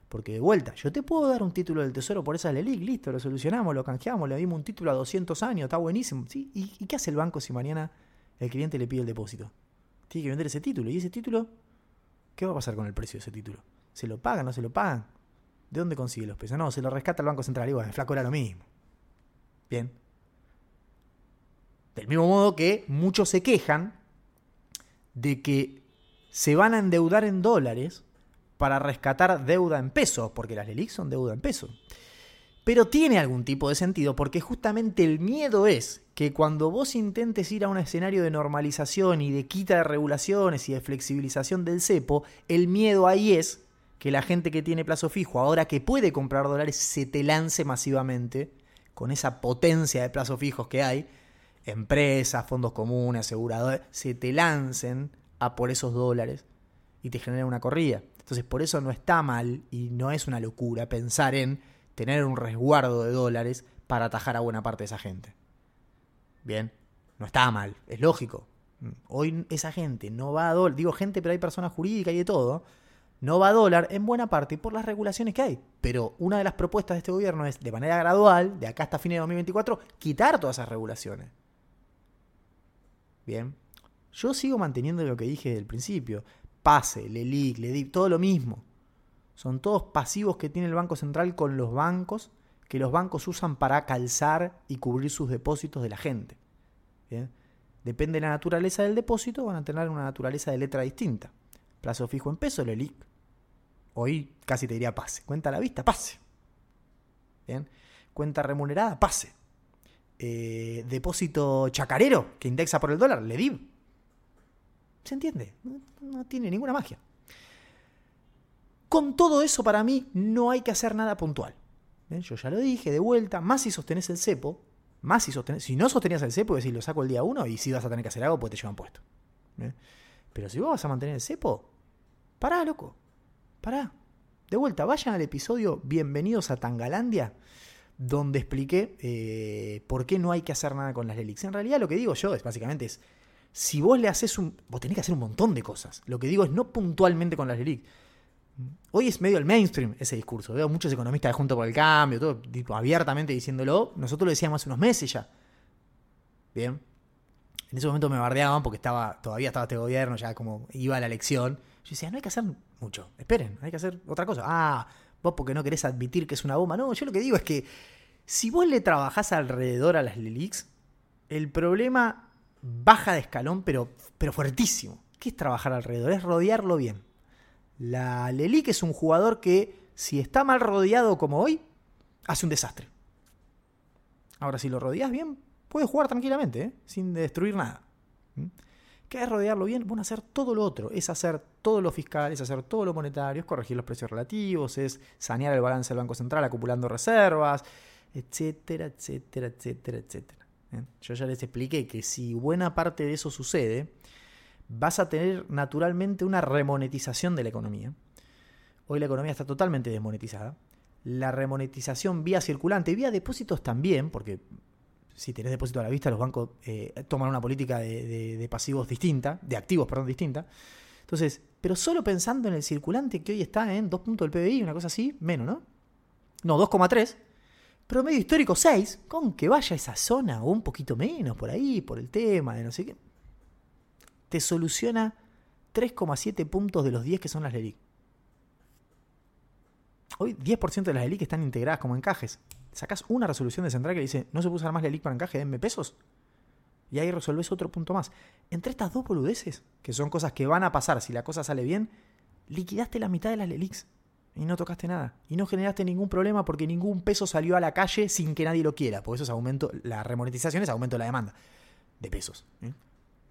porque de vuelta, yo te puedo dar un título del Tesoro por esa LELIC, listo, lo solucionamos, lo canjeamos, le dimos un título a 200 años, está buenísimo. ¿sí? ¿Y, ¿Y qué hace el banco si mañana el cliente le pide el depósito? Tiene que vender ese título. ¿Y ese título? ¿Qué va a pasar con el precio de ese título? ¿Se lo pagan? ¿No se lo pagan? ¿De dónde consigue los pesos? No, se lo rescata el Banco Central. Y bueno, el flaco era lo mismo. Bien. Del mismo modo que muchos se quejan de que se van a endeudar en dólares para rescatar deuda en pesos, porque las LELIX son deuda en pesos. Pero tiene algún tipo de sentido porque justamente el miedo es que cuando vos intentes ir a un escenario de normalización y de quita de regulaciones y de flexibilización del cepo, el miedo ahí es que la gente que tiene plazo fijo, ahora que puede comprar dólares, se te lance masivamente con esa potencia de plazos fijos que hay empresas, fondos comunes, aseguradores, se te lancen a por esos dólares y te generen una corrida. Entonces, por eso no está mal y no es una locura pensar en tener un resguardo de dólares para atajar a buena parte de esa gente. Bien, no está mal, es lógico. Hoy esa gente no va a dólar, digo gente, pero hay personas jurídicas y de todo, no va a dólar en buena parte por las regulaciones que hay. Pero una de las propuestas de este gobierno es, de manera gradual, de acá hasta fines de 2024, quitar todas esas regulaciones. Bien. Yo sigo manteniendo lo que dije desde el principio. Pase, LELIC, LEDIP, todo lo mismo. Son todos pasivos que tiene el Banco Central con los bancos, que los bancos usan para calzar y cubrir sus depósitos de la gente. Depende de la naturaleza del depósito, van a tener una naturaleza de letra distinta. Plazo fijo en peso, LELIC. Hoy casi te diría pase. Cuenta a la vista, pase. Bien. Cuenta remunerada, pase. Eh, depósito chacarero que indexa por el dólar, LEDIV. ¿Se entiende? No, tiene ninguna magia. Con todo eso, para mí, no hay que hacer nada puntual. ¿Eh? Yo ya lo dije, de vuelta, más si sostenés el cepo, más si sostenés, si no sostenías el cepo, decir, lo saco el día uno y si vas a tener que hacer algo, pues te llevan puesto. ¿Eh? Pero si vos vas a mantener el cepo, pará, loco, pará. De vuelta, vayan al episodio Bienvenidos a Tangalandia, donde expliqué eh, por qué no hay que hacer nada con las LELIX. En realidad lo que digo yo es básicamente es, si vos le haces un... Vos tenés que hacer un montón de cosas. Lo que digo es no puntualmente con las LELIX. Hoy es medio el mainstream ese discurso. Veo muchos economistas Junto por el Cambio, todo abiertamente diciéndolo. Nosotros lo decíamos hace unos meses ya. Bien. En ese momento me bardeaban porque estaba todavía estaba este gobierno, ya como iba a la elección. Yo decía, no hay que hacer mucho. Esperen, hay que hacer otra cosa. Ah, vos porque no querés admitir que es una bomba. No, yo lo que digo es que si vos le trabajás alrededor a las LELIX, el problema baja de escalón, pero, pero fuertísimo. ¿Qué es trabajar alrededor? Es rodearlo bien. La Lelic es un jugador que, si está mal rodeado como hoy, hace un desastre. Ahora, si lo rodeas bien, puede jugar tranquilamente, ¿eh? sin destruir nada. ¿Mm? ¿Qué es rodearlo bien? Bueno, hacer todo lo otro. Es hacer todo lo fiscal, es hacer todo lo monetario, es corregir los precios relativos, es sanear el balance del Banco Central acumulando reservas, etcétera, etcétera, etcétera, etcétera. ¿eh? Yo ya les expliqué que si buena parte de eso sucede, vas a tener naturalmente una remonetización de la economía. Hoy la economía está totalmente desmonetizada. La remonetización vía circulante vía depósitos también, porque si tenés depósito a la vista, los bancos eh, toman una política de, pasivos distinta, de activos, perdón, distinta. Entonces, pero solo pensando en el circulante que hoy está en 2 puntos del PBI, una cosa así, menos, ¿no? No, 2,3. Promedio histórico 6, con que vaya a esa zona o un poquito menos por ahí, por el tema de no sé qué te soluciona 3,7 puntos de los 10 que son las LELIC. Hoy 10% de las LELIC están integradas como encajes. Sacas una resolución de central que dice, no se puede usar más LELIC para encaje, denme pesos. Y ahí resolves otro punto más. Entre estas dos boludeces, que son cosas que van a pasar si la cosa sale bien, liquidaste la mitad de las LELICs. Y no tocaste nada. Y no generaste ningún problema porque ningún peso salió a la calle sin que nadie lo quiera. Por eso es aumento, la remonetización es aumento de la demanda de pesos.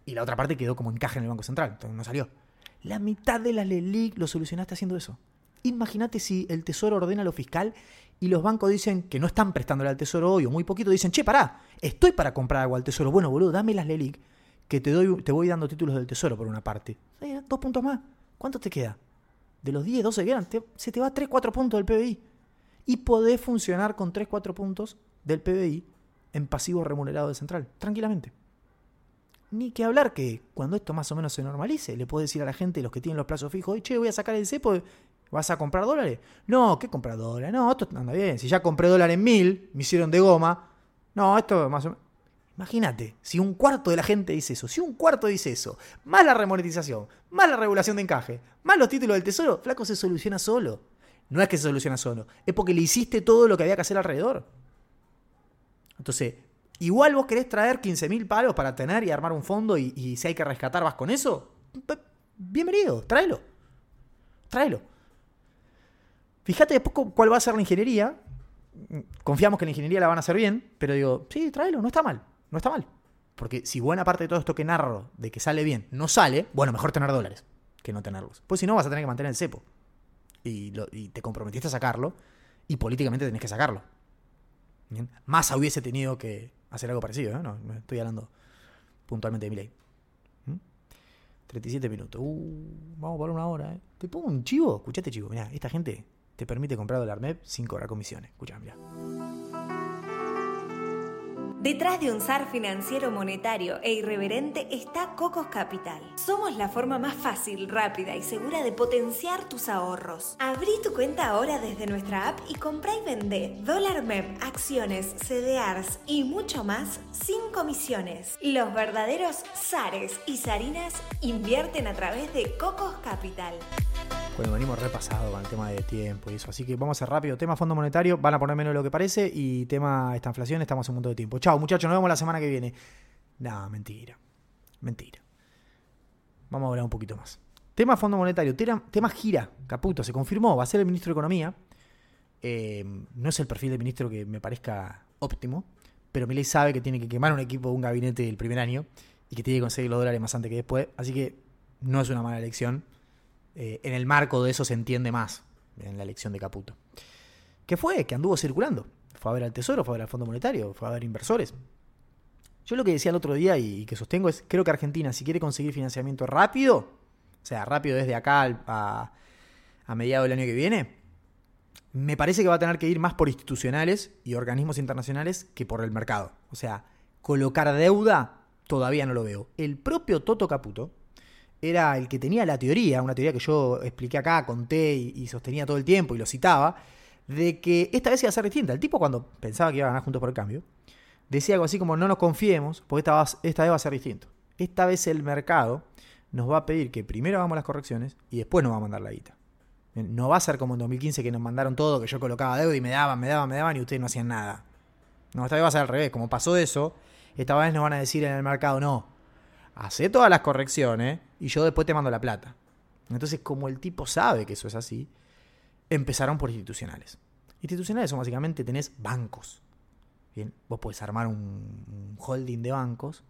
Y la otra parte quedó como encaje en el Banco Central, entonces no salió. La mitad de la LELIC lo solucionaste haciendo eso. Imagínate si el Tesoro ordena lo fiscal y los bancos dicen que no están prestándole al Tesoro hoy o muy poquito, dicen, che, pará, estoy para comprar algo al Tesoro. Bueno, boludo, dame las LELIC que te, doy, te voy dando títulos del Tesoro por una parte. Eh, dos puntos más. ¿Cuánto te queda? De los 10, 12 que se te va 3, 4 puntos del PBI. Y podés funcionar con 3, 4 puntos del PBI en pasivo remunerado de central, tranquilamente. Ni que hablar que cuando esto más o menos se normalice, le puedo decir a la gente, los que tienen los plazos fijos, che, voy a sacar el cepo, ¿vas a comprar dólares? No, ¿qué comprar dólares? No, esto anda bien. Si ya compré dólares en mil, me hicieron de goma. No, esto más o menos. Imagínate, si un cuarto de la gente dice eso, si un cuarto dice eso, más la remonetización, más la regulación de encaje, más los títulos del tesoro, flaco se soluciona solo. No es que se soluciona solo, es porque le hiciste todo lo que había que hacer alrededor. Entonces, Igual vos querés traer 15.000 palos para tener y armar un fondo y, si hay que rescatar vas con eso. Bienvenido, tráelo. Tráelo. Fíjate después cuál va a ser la ingeniería. Confiamos que la ingeniería la van a hacer bien, pero digo, sí, tráelo, no está mal. No está mal. Porque si buena parte de todo esto que narro de que sale bien no sale, bueno, mejor tener dólares que no tenerlos. Pues si no, vas a tener que mantener el cepo. Y, te comprometiste a sacarlo y políticamente tenés que sacarlo. ¿Bien? Massa hubiese tenido que, hacer algo parecido, ¿eh? No, estoy hablando puntualmente de mi ley. 37 minutos. Uh, vamos por una hora, ¿eh? ¿Te pongo un chivo? Escuchate, chivo. Mira, esta gente te permite comprar dólar MEP sin cobrar comisiones. Escucha, mira. Detrás de un SAR financiero monetario e irreverente está Cocos Capital. Somos la forma más fácil, rápida y segura de potenciar tus ahorros. Abrí tu cuenta ahora desde nuestra app y comprá y vende dólar MEP, acciones, CDRs y mucho más sin comisiones. Los verdaderos SARes y SARINAS invierten a través de Cocos Capital cuando venimos repasado con el tema de tiempo y eso. Así que vamos a ser rápido. Tema fondo monetario, van a poner menos de lo que parece. Y tema esta inflación, estamos un montón de tiempo. Chao, muchachos, nos vemos la semana que viene. No, mentira. Mentira. Vamos a hablar un poquito más. Tema fondo monetario, tema, gira, Caputo, se confirmó, va a ser el ministro de Economía. Eh, no es el perfil del ministro que me parezca óptimo, pero Milei sabe que tiene que quemar un equipo, un gabinete el primer año y que tiene que conseguir los dólares más antes que después. Así que no es una mala elección. Eh, en el marco de eso se entiende más en la elección de Caputo. ¿Qué fue? Que anduvo circulando. Fue a ver al Tesoro, fue a ver al Fondo Monetario, fue a ver inversores. Yo lo que decía el otro día y, que sostengo es, creo que Argentina, si quiere conseguir financiamiento rápido, o sea, rápido desde acá a, a mediados del año que viene, me parece que va a tener que ir más por institucionales y organismos internacionales que por el mercado. O sea, colocar deuda todavía no lo veo. El propio Toto Caputo, era el que tenía la teoría, una teoría que yo expliqué acá, conté y, sostenía todo el tiempo y lo citaba, de que esta vez iba a ser distinta. El tipo cuando pensaba que iba a ganar juntos por el cambio, decía algo así como no nos confiemos, porque esta, esta vez va a ser distinto. Esta vez el mercado nos va a pedir que primero hagamos las correcciones y después nos va a mandar la guita. No va a ser como en 2015 que nos mandaron todo, que yo colocaba deuda y me daban, me daban, me daban y ustedes no hacían nada. No, esta vez va a ser al revés. Como pasó eso, esta vez nos van a decir en el mercado, no, hace todas las correcciones y yo después te mando la plata. Entonces, como el tipo sabe que eso es así, empezaron por institucionales. Institucionales son básicamente tenés bancos. Bien, vos podés armar un, holding de bancos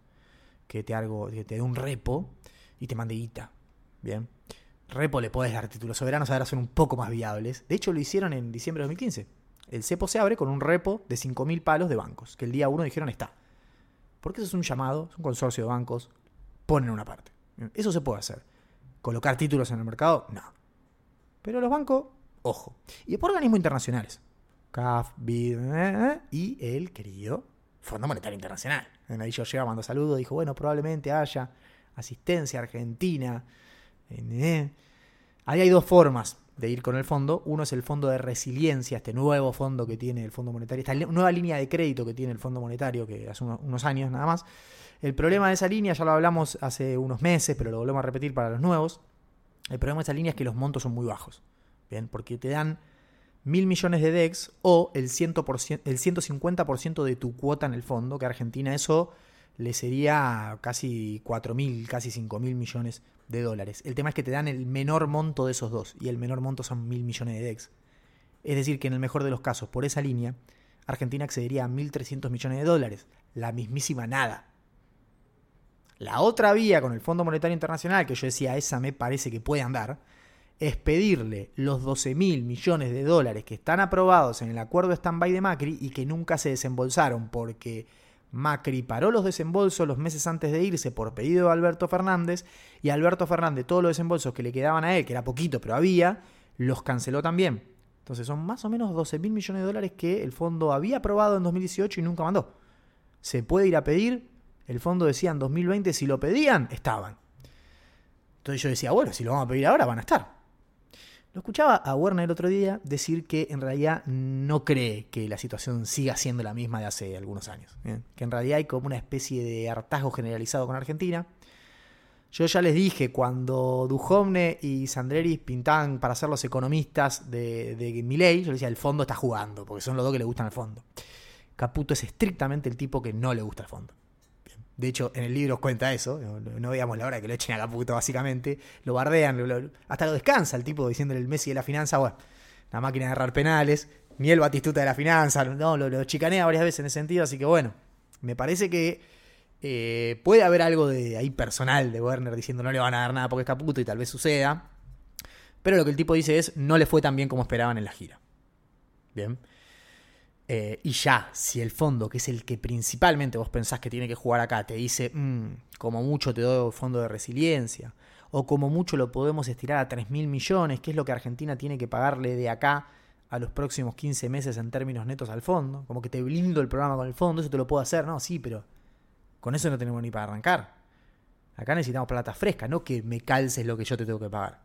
que te, algo, que te dé un repo y te mande guita. Bien. Repo le podés dar títulos soberanos, ahora son un poco más viables. De hecho, lo hicieron en diciembre de 2015. El cepo se abre con un repo de 5.000 palos de bancos, que el día 1 dijeron está. Porque eso es un llamado, es un consorcio de bancos, ponen una parte. Eso se puede hacer. ¿Colocar títulos en el mercado? No. Pero los bancos, ojo. Y por organismos internacionales. CAF, BID eh, eh, y el querido Fondo Monetario Internacional. Ahí yo llega, mando saludos, dijo, bueno, probablemente haya asistencia argentina. Eh, Ahí hay dos formas de ir con el fondo. Uno es el fondo de resiliencia, este nuevo fondo que tiene el Fondo Monetario, esta nueva línea de crédito que tiene el Fondo Monetario, que hace unos años nada más. El problema de esa línea, ya lo hablamos hace unos meses, pero lo volvemos a repetir para los nuevos. El problema de esa línea es que los montos son muy bajos. Bien, porque te dan mil millones de DEX o el, 100%, el 150% de tu cuota en el fondo, que Argentina eso le sería casi 4.000, casi 5.000 millones de dólares. El tema es que te dan el menor monto de esos dos, y el menor monto son mil millones de DEX. Es decir, que en el mejor de los casos, por esa línea, Argentina accedería a 1.300 millones de dólares, la mismísima nada. La otra vía con el Fondo Monetario Internacional, que yo decía, esa me parece que puede andar, es pedirle los 12 mil millones de dólares que están aprobados en el acuerdo stand-by de Macri y que nunca se desembolsaron porque Macri paró los desembolsos los meses antes de irse por pedido de Alberto Fernández y Alberto Fernández todos los desembolsos que le quedaban a él, que era poquito, pero había, los canceló también. Entonces son más o menos 12 mil millones de dólares que el fondo había aprobado en 2018 y nunca mandó. Se puede ir a pedir, el fondo decía en 2020 si lo pedían, estaban. Entonces yo decía, bueno, si lo vamos a pedir ahora van a estar. Lo escuchaba a Werner el otro día decir que en realidad no cree que la situación siga siendo la misma de hace algunos años. Que en realidad hay como una especie de hartazgo generalizado con Argentina. Yo ya les dije, cuando Duhovne y Sandreri pintaban para ser los economistas de, de yo les decía, el fondo está jugando, porque son los dos que le gustan al fondo. Caputo es estrictamente el tipo que no le gusta el fondo. De hecho, en el libro cuenta eso. No, veíamos la hora de que lo echen a Caputo, básicamente. Lo bardean, hasta lo descansa el tipo diciéndole el Messi de la finanza. Bueno, la máquina de agarrar penales. Ni el Batistuta de la finanza. No, lo, chicanea varias veces en ese sentido. Así que bueno, me parece que eh, puede haber algo de ahí personal de Werner diciendo no le van a dar nada porque es Caputo y tal vez suceda. Pero lo que el tipo dice es no le fue tan bien como esperaban en la gira. Bien. Eh, y ya, si el fondo, que es el que principalmente vos pensás que tiene que jugar acá, te dice, mm, como mucho te doy fondo de resiliencia, o como mucho lo podemos estirar a 3 mil millones, que es lo que Argentina tiene que pagarle de acá a los próximos 15 meses en términos netos al fondo, como que te blindo el programa con el fondo, eso te lo puedo hacer, no, sí, pero con eso no tenemos ni para arrancar. Acá necesitamos plata fresca, no que me calces lo que yo te tengo que pagar.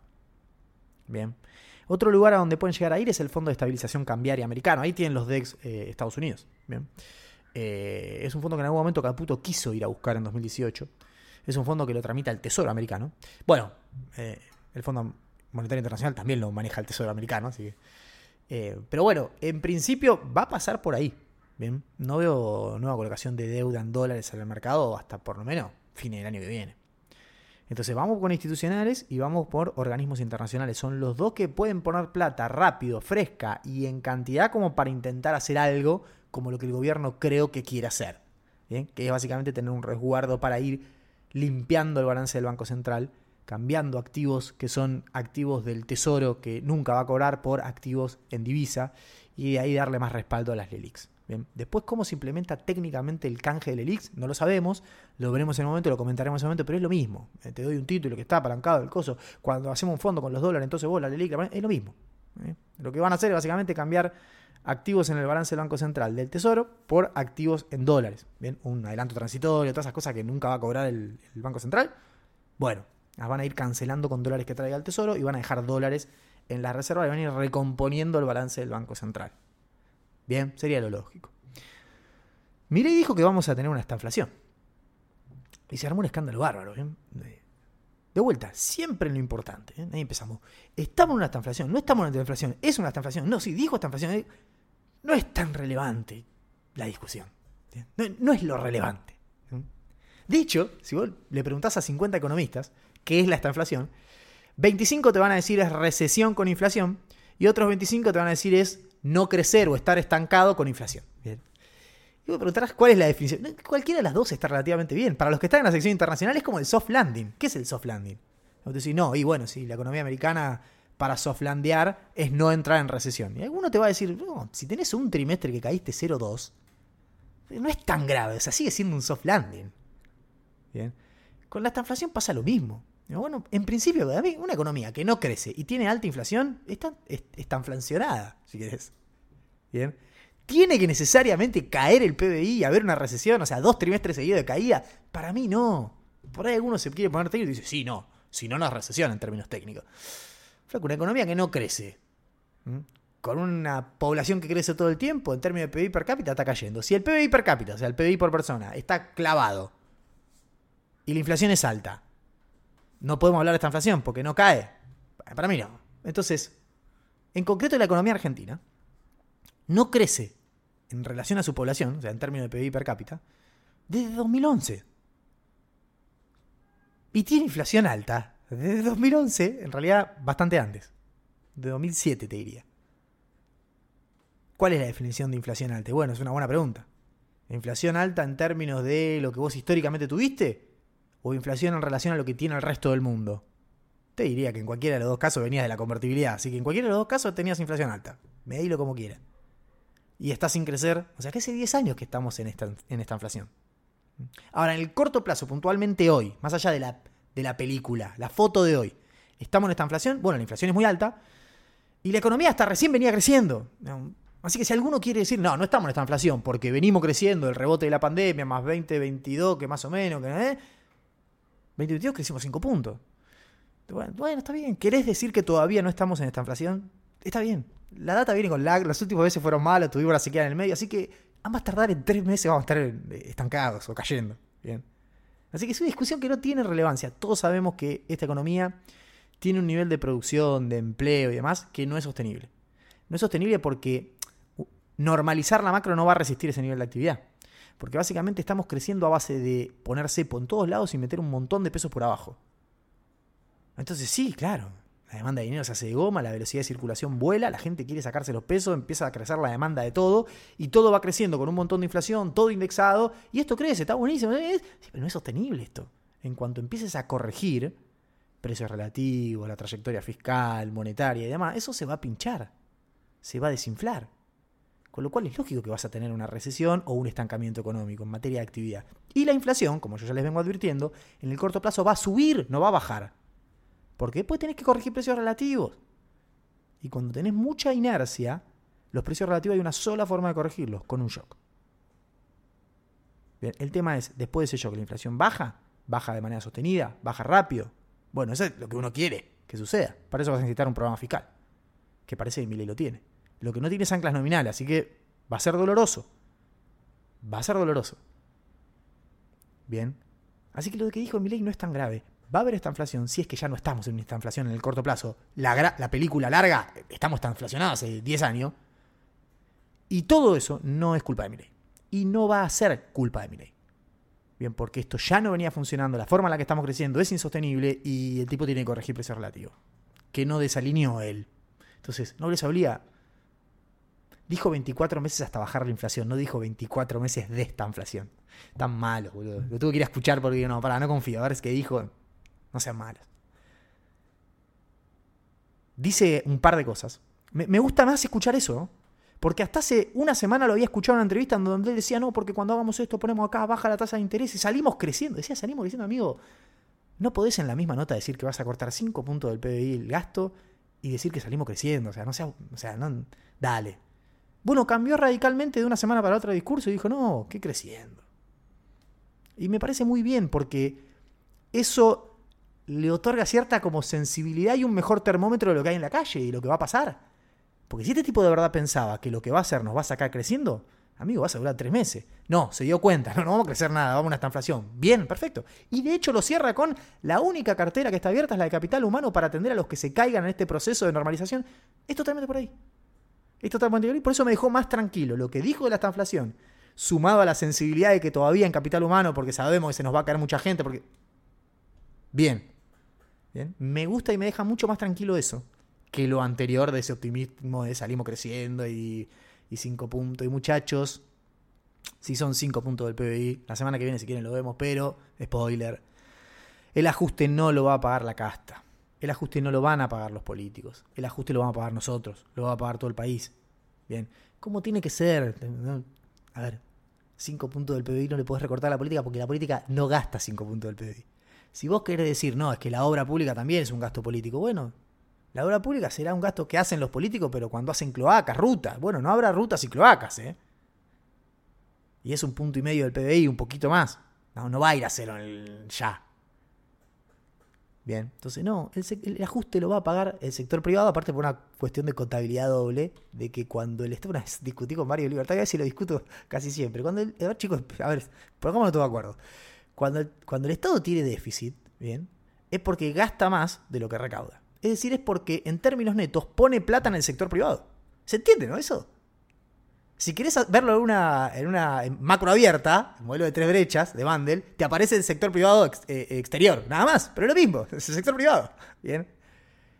Bien. Otro lugar a donde pueden llegar a ir es el Fondo de Estabilización Cambiaria Americano. Ahí tienen los DEX eh, Estados Unidos. Bien. Eh, es un fondo que en algún momento Caputo quiso ir a buscar en 2018. Es un fondo que lo tramita el Tesoro americano. Bueno, eh, el Fondo Monetario Internacional también lo maneja el Tesoro americano. Así pero bueno, en principio va a pasar por ahí. Bien. No veo nueva colocación de deuda en dólares en el mercado hasta por lo menos fin del año que viene. Entonces vamos con institucionales y vamos por organismos internacionales. Son los dos que pueden poner plata rápido, fresca y en cantidad como para intentar hacer algo como lo que el gobierno creo que quiere hacer. Que es básicamente tener un resguardo para ir limpiando el balance del Banco Central, cambiando activos que son activos del Tesoro que nunca va a cobrar por activos en divisa y de ahí darle más respaldo a las LELIX. Después, cómo se implementa técnicamente el canje del ELIX, no lo sabemos, lo veremos en un momento, lo comentaremos en un momento, pero es lo mismo. Eh, te doy un título que está apalancado del coso. Cuando hacemos un fondo con los dólares, entonces vos la LELIX, es lo mismo. ¿eh? Lo que van a hacer es básicamente cambiar activos en el balance del Banco Central del Tesoro por activos en dólares. Bien, un adelanto transitorio, todas esas cosas que nunca va a cobrar el, Banco Central. Bueno, Las van a ir cancelando con dólares que traiga el Tesoro y van a dejar dólares en la reserva y van a ir recomponiendo el balance del Banco Central. Bien, sería lo lógico. Mirei dijo que vamos a tener una estanflación. Y se armó un escándalo bárbaro. De vuelta, siempre lo importante. ¿eh? Ahí empezamos. Estamos en una estanflación, no estamos en una estanflación, es una estanflación. No, si dijo estanflación, eh, no es tan relevante la discusión. No, no, es lo relevante. De hecho, si vos le preguntás a 50 economistas qué es la estanflación, 25 te van a decir es recesión con inflación y otros 25 te van a decir es no crecer o estar estancado con inflación. Bien. Y vos preguntarás cuál es la definición. Cualquiera de las dos está relativamente bien. Para los que están en la sección internacional es como el soft landing. ¿Qué es el soft landing? Decís, no, y bueno, sí, la economía americana para soft landear es no entrar en recesión. Y alguno te va a decir, si tenés un trimestre que caíste 0,2, no es tan grave, o sea, sigue siendo un soft landing. Bien. Con la inflación pasa lo mismo. Bueno, en principio, una economía que no crece y tiene alta inflación está, está inflacionada, si querés. Bien. ¿Tiene que necesariamente caer el PBI y haber una recesión? O sea, dos trimestres seguidos de caída. Para mí no. Por ahí alguno se quiere poner técnico y dice, sí, no. Si no, no es recesión en términos técnicos. una economía que no crece. Con una población que crece todo el tiempo, en términos de PBI per cápita, está cayendo. Si el PBI per cápita, o sea, el PBI por persona, está clavado y la inflación es alta, no podemos hablar de esta inflación porque no cae. Para mí no. Entonces, en concreto la economía argentina no crece en relación a su población, o sea, en términos de PIB per cápita, desde 2011. Y tiene inflación alta desde 2011, en realidad bastante antes. De 2007 te diría. ¿Cuál es la definición de inflación alta? Bueno, es una buena pregunta. ¿Inflación alta en términos de lo que vos históricamente tuviste? O inflación en relación a lo que tiene el resto del mundo? Te diría que en cualquiera de los dos casos venías de la convertibilidad, así que en cualquiera de los dos casos tenías inflación alta. Medílo como quieras. Y estás sin crecer, o sea que hace 10 años que estamos en esta, en esta inflación. Ahora, en el corto plazo, puntualmente hoy, más allá de la, de la película, la foto de hoy, ¿estamos en esta inflación? Bueno, la inflación es muy alta y la economía hasta recién venía creciendo. Así que si alguno quiere decir, no, no estamos en esta inflación porque venimos creciendo, el rebote de la pandemia, más 20, 22, que más o menos, que, ¿eh? 2022 crecimos 5 puntos. Bueno, está bien. ¿Querés decir que todavía no estamos en esta inflación? Está bien. La data viene con lag. Las últimas veces fueron malas, tuvimos la sequía en el medio. Así que ambas tardar en tres meses vamos a estar eh, estancados o cayendo. Bien. Así que es una discusión que no tiene relevancia. Todos sabemos que esta economía tiene un nivel de producción, de empleo y demás que no es sostenible. No es sostenible porque normalizar la macro no va a resistir ese nivel de actividad. Porque básicamente estamos creciendo a base de poner cepo en todos lados y meter un montón de pesos por abajo. Entonces sí, claro, la demanda de dinero se hace de goma, la velocidad de circulación vuela, la gente quiere sacarse los pesos, empieza a crecer la demanda de todo y todo va creciendo con un montón de inflación, todo indexado y esto crece, está buenísimo, pero no es sostenible esto. En cuanto empieces a corregir precios relativos, la trayectoria fiscal, monetaria y demás, eso se va a pinchar, se va a desinflar. Con lo cual es lógico que vas a tener una recesión o un estancamiento económico en materia de actividad. Y la inflación, como yo ya les vengo advirtiendo, en el corto plazo va a subir, no va a bajar. Porque después tenés que corregir precios relativos. Y cuando tenés mucha inercia, los precios relativos hay una sola forma de corregirlos, con un shock. Bien, el tema es, después de ese shock, la inflación baja, baja de manera sostenida, baja rápido. Bueno, eso es lo que uno quiere que suceda. Para eso vas a necesitar un programa fiscal, que parece que Milei lo tiene. Lo que no tiene es anclas nominales, así que va a ser doloroso. Va a ser doloroso. Bien. Así que lo que dijo Milei no es tan grave. Va a haber esta inflación si es que ya no estamos en esta inflación en el corto plazo. La, la película larga, estamos tan inflacionados hace 10 años. Y todo eso no es culpa de Milei. Y no va a ser culpa de Milei. Bien, porque esto ya no venía funcionando, la forma en la que estamos creciendo es insostenible y el tipo tiene que corregir precio relativo. Que no desalineó él. Entonces, no les obliga Dijo 24 meses hasta bajar la inflación, no dijo 24 meses de esta inflación. Tan malo, boludo. Lo tuve que ir a escuchar porque no, para, no confío. A ver, es que dijo, no sean malos. Dice un par de cosas. Me, gusta más escuchar eso, Porque hasta hace una semana lo había escuchado en una entrevista donde él decía, no, porque cuando hagamos esto ponemos acá, baja la tasa de interés y salimos creciendo. Decía, salimos creciendo, amigo. No podés en la misma nota decir que vas a cortar 5 puntos del PBI el gasto y decir que salimos creciendo. O sea, no sea, o sea, no, dale. Bueno, cambió radicalmente de una semana para otra el discurso y dijo, no, qué creciendo. Y me parece muy bien porque eso le otorga cierta como sensibilidad y un mejor termómetro de lo que hay en la calle y lo que va a pasar. Porque si este tipo de verdad pensaba que lo que va a hacer nos va a sacar creciendo, amigo, vas a durar tres meses. No, se dio cuenta, no, no vamos a crecer nada, vamos a esta inflación. Bien, perfecto. Y de hecho lo cierra con la única cartera que está abierta es la de capital humano para atender a los que se caigan en este proceso de normalización. Es totalmente por ahí. Es totalmente por ahí. Por eso me dejó más tranquilo. Lo que dijo de la inflación, sumado a la sensibilidad de que todavía en capital humano, porque sabemos que se nos va a caer mucha gente, porque... Bien. Bien. Me gusta y me deja mucho más tranquilo eso que lo anterior de ese optimismo de salimos creciendo y y 5 puntos. Y muchachos, si son 5 puntos del PBI, la semana que viene si quieren lo vemos, pero, spoiler, el ajuste no lo va a pagar la casta. El ajuste no lo van a pagar los políticos. El ajuste lo vamos a pagar nosotros. Lo va a pagar todo el país. Bien. ¿Cómo tiene que ser? A ver, 5 puntos del PBI no le puedes recortar a la política porque la política no gasta 5 puntos del PBI. Si vos querés decir, no, es que la obra pública también es un gasto político, bueno, la obra pública será un gasto que hacen los políticos, pero cuando hacen cloacas, rutas. Bueno, no habrá rutas y cloacas, ¿eh? Y es un punto y medio del PBI, un poquito más. No, no va a ir a cero ya. Bien, entonces no, el, ajuste lo va a pagar el sector privado, aparte por una cuestión de contabilidad doble, de que cuando el Estado, una vez discutí con Mario Libertad, a ver si lo discuto casi siempre, cuando el, a ver chicos, a ver, no estoy de acuerdo, cuando cuando el Estado tiene déficit, bien, es porque gasta más de lo que recauda. Es decir, es porque en términos netos pone plata en el sector privado. ¿Se entiende, no? Eso. Si querés verlo en una, en macro abierta, el modelo de tres brechas de Bundle, te aparece el sector privado eh, exterior, nada más, pero es lo mismo, es el sector privado. Bien.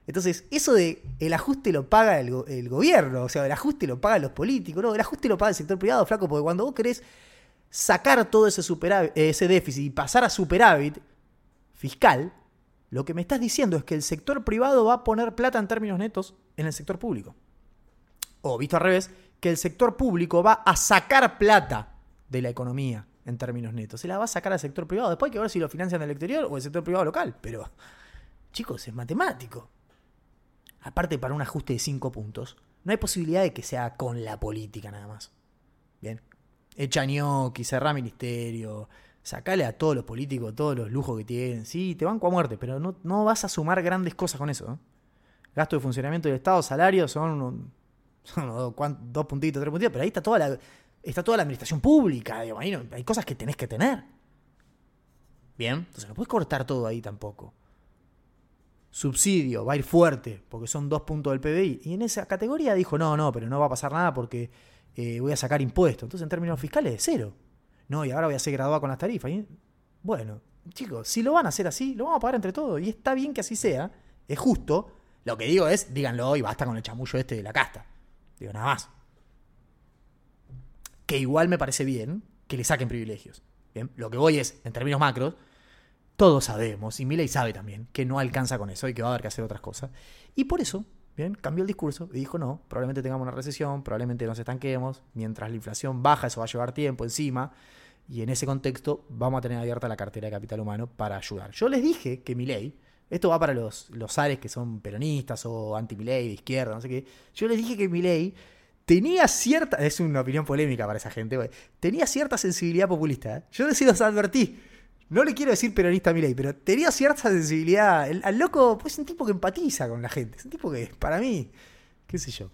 Entonces, eso de el ajuste lo paga el, gobierno, o sea, el ajuste lo pagan los políticos, no, el ajuste lo paga el sector privado, flaco, porque cuando vos querés sacar todo ese, ese déficit y pasar a superávit fiscal, lo que me estás diciendo es que el sector privado va a poner plata en términos netos en el sector público. O visto al revés, que el sector público va a sacar plata de la economía en términos netos. Se la va a sacar al sector privado. Después hay que ver si lo financian del exterior o el sector privado local. Pero, chicos, es matemático. Aparte, para un ajuste de 5 puntos, no hay posibilidad de que sea con la política nada más. Bien. Echa ñoqui, cerrá ministerio, Sacale a todos los políticos todos los lujos que tienen. Sí, te banco a muerte, pero no, no vas a sumar grandes cosas con eso. Gasto de funcionamiento del Estado, salarios son, dos, puntitos, tres puntitos, pero ahí está toda la, está toda la administración pública. hay cosas que tenés que tener. Bien, entonces no puedes cortar todo ahí tampoco. Subsidio, va a ir fuerte, porque son dos puntos del PBI. Y en esa categoría dijo, no, no, pero no va a pasar nada porque eh, voy a sacar impuestos. Entonces en términos fiscales, cero no, y ahora voy a ser graduado con las tarifas. bueno, chicos, si lo van a hacer así, lo vamos a pagar entre todos. Y está bien que así sea, es justo. Lo que digo es, díganlo y basta con el chamullo este de la casta. Digo, nada más. Que igual me parece bien que le saquen privilegios. Bien, lo que voy es, en términos macros, todos sabemos, y Milei sabe también, que no alcanza con eso y que va a haber que hacer otras cosas. Y por eso, bien, cambió el discurso y dijo, no, probablemente tengamos una recesión, probablemente nos estanquemos, mientras la inflación baja, eso va a llevar tiempo encima. Y en ese contexto vamos a tener abierta la cartera de capital humano para ayudar. Yo les dije que mi ley, esto va para los, los Ares que son peronistas o anti-Milei, de izquierda, no sé qué. Yo les dije que mi ley tenía cierta, es una opinión polémica para esa gente, tenía cierta sensibilidad populista. ¿eh? Yo les los advertí. No le quiero decir peronista a mi ley, pero tenía cierta sensibilidad. El, al loco, pues es un tipo que empatiza con la gente. Es un tipo que, para mí, qué sé yo,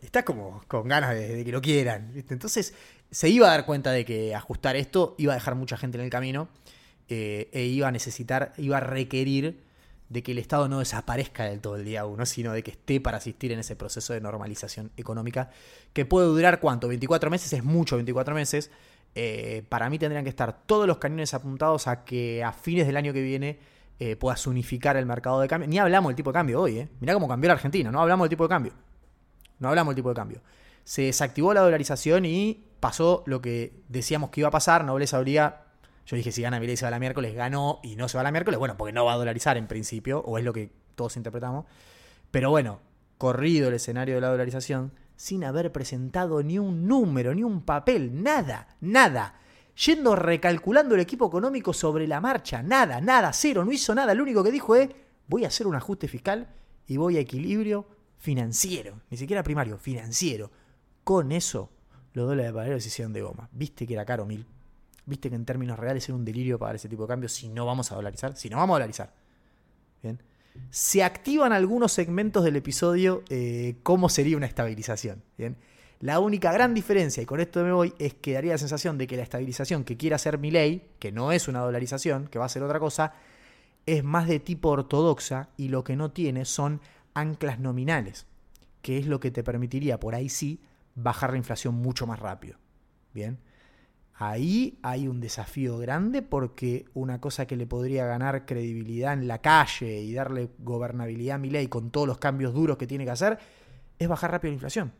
está como con ganas de que lo quieran. Entonces, se iba a dar cuenta de que ajustar esto iba a dejar mucha gente en el camino eh, e iba a necesitar, iba a requerir de que el Estado no desaparezca del todo el día uno, sino de que esté para asistir en ese proceso de normalización económica que puede durar cuánto, 24 meses, es mucho 24 meses. Eh, para mí tendrían que estar todos los cañones apuntados a que a fines del año que viene eh, puedas unificar el mercado de cambio. Ni hablamos del tipo de cambio hoy, ¿eh? Mirá cómo cambió la Argentina, no hablamos del tipo de cambio. No hablamos del tipo de cambio. Se desactivó la dolarización y pasó lo que decíamos que iba a pasar, Nobleza habría, yo dije si gana Milei se va la miércoles, ganó y no se va la miércoles, bueno, porque no va a dolarizar en principio, o es lo que todos interpretamos. Pero bueno, corrido el escenario de la dolarización, sin haber presentado ni un número, ni un papel, nada, nada. Yendo recalculando el equipo económico sobre la marcha, nada, nada, cero, no hizo nada. Lo único que dijo es, voy a hacer un ajuste fiscal y voy a equilibrio financiero, ni siquiera primario, financiero. Con eso los dólares de paradero se hicieron de goma. Viste que era caro mil. Viste que en términos reales era un delirio pagar ese tipo de cambio si no vamos a dolarizar. Si no vamos a dolarizar. Bien. Se activan algunos segmentos del episodio eh, cómo sería una estabilización. Bien. La única gran diferencia, y con esto me voy, es que daría la sensación de que la estabilización que quiere hacer mi ley, que no es una dolarización, que va a ser otra cosa, es más de tipo ortodoxa y lo que no tiene son anclas nominales, que es lo que te permitiría, por ahí sí, bajar la inflación mucho más rápido. Bien. Ahí hay un desafío grande porque una cosa que le podría ganar credibilidad en la calle y darle gobernabilidad a mi ley con todos los cambios duros que tiene que hacer es bajar rápido la inflación.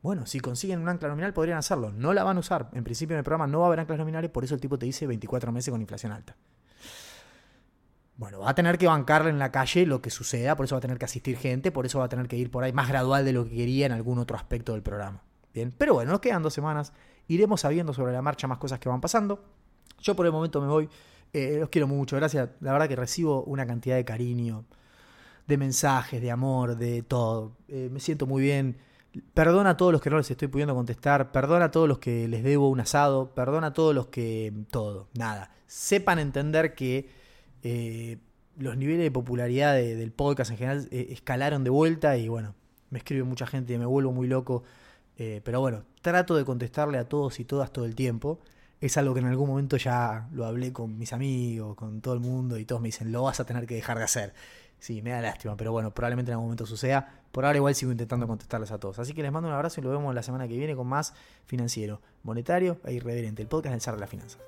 Bueno, si consiguen un ancla nominal podrían hacerlo. No la van a usar. En principio en el programa no va a haber anclas nominales, por eso el tipo te dice 24 meses con inflación alta. Bueno, va a tener que bancarle en la calle lo que suceda, por eso va a tener que asistir gente, por eso va a tener que ir por ahí más gradual de lo que quería en algún otro aspecto del programa. Bien, pero bueno, nos quedan dos semanas, iremos sabiendo sobre la marcha más cosas que van pasando. Yo por el momento me voy, eh, los quiero mucho, gracias, la verdad que recibo una cantidad de cariño, de mensajes, de amor, de todo. Eh, me siento muy bien. Perdona a todos los que no les estoy pudiendo contestar, perdona a todos los que les debo un asado, perdona a todos los que... todo, nada. Sepan entender que eh, los niveles de popularidad del podcast en general escalaron de vuelta y bueno, me escribe mucha gente y me vuelvo muy loco eh, pero bueno, trato de contestarle a todos y todas todo el tiempo. Es algo que en algún momento ya lo hablé con mis amigos, con todo el mundo, y todos me dicen, lo vas a tener que dejar de hacer. Sí, me da lástima, pero bueno, probablemente en algún momento suceda. Por ahora igual sigo intentando contestarles a todos. Así que les mando un abrazo y lo vemos la semana que viene con más financiero, monetario e irreverente, el podcast del SAR de las finanzas.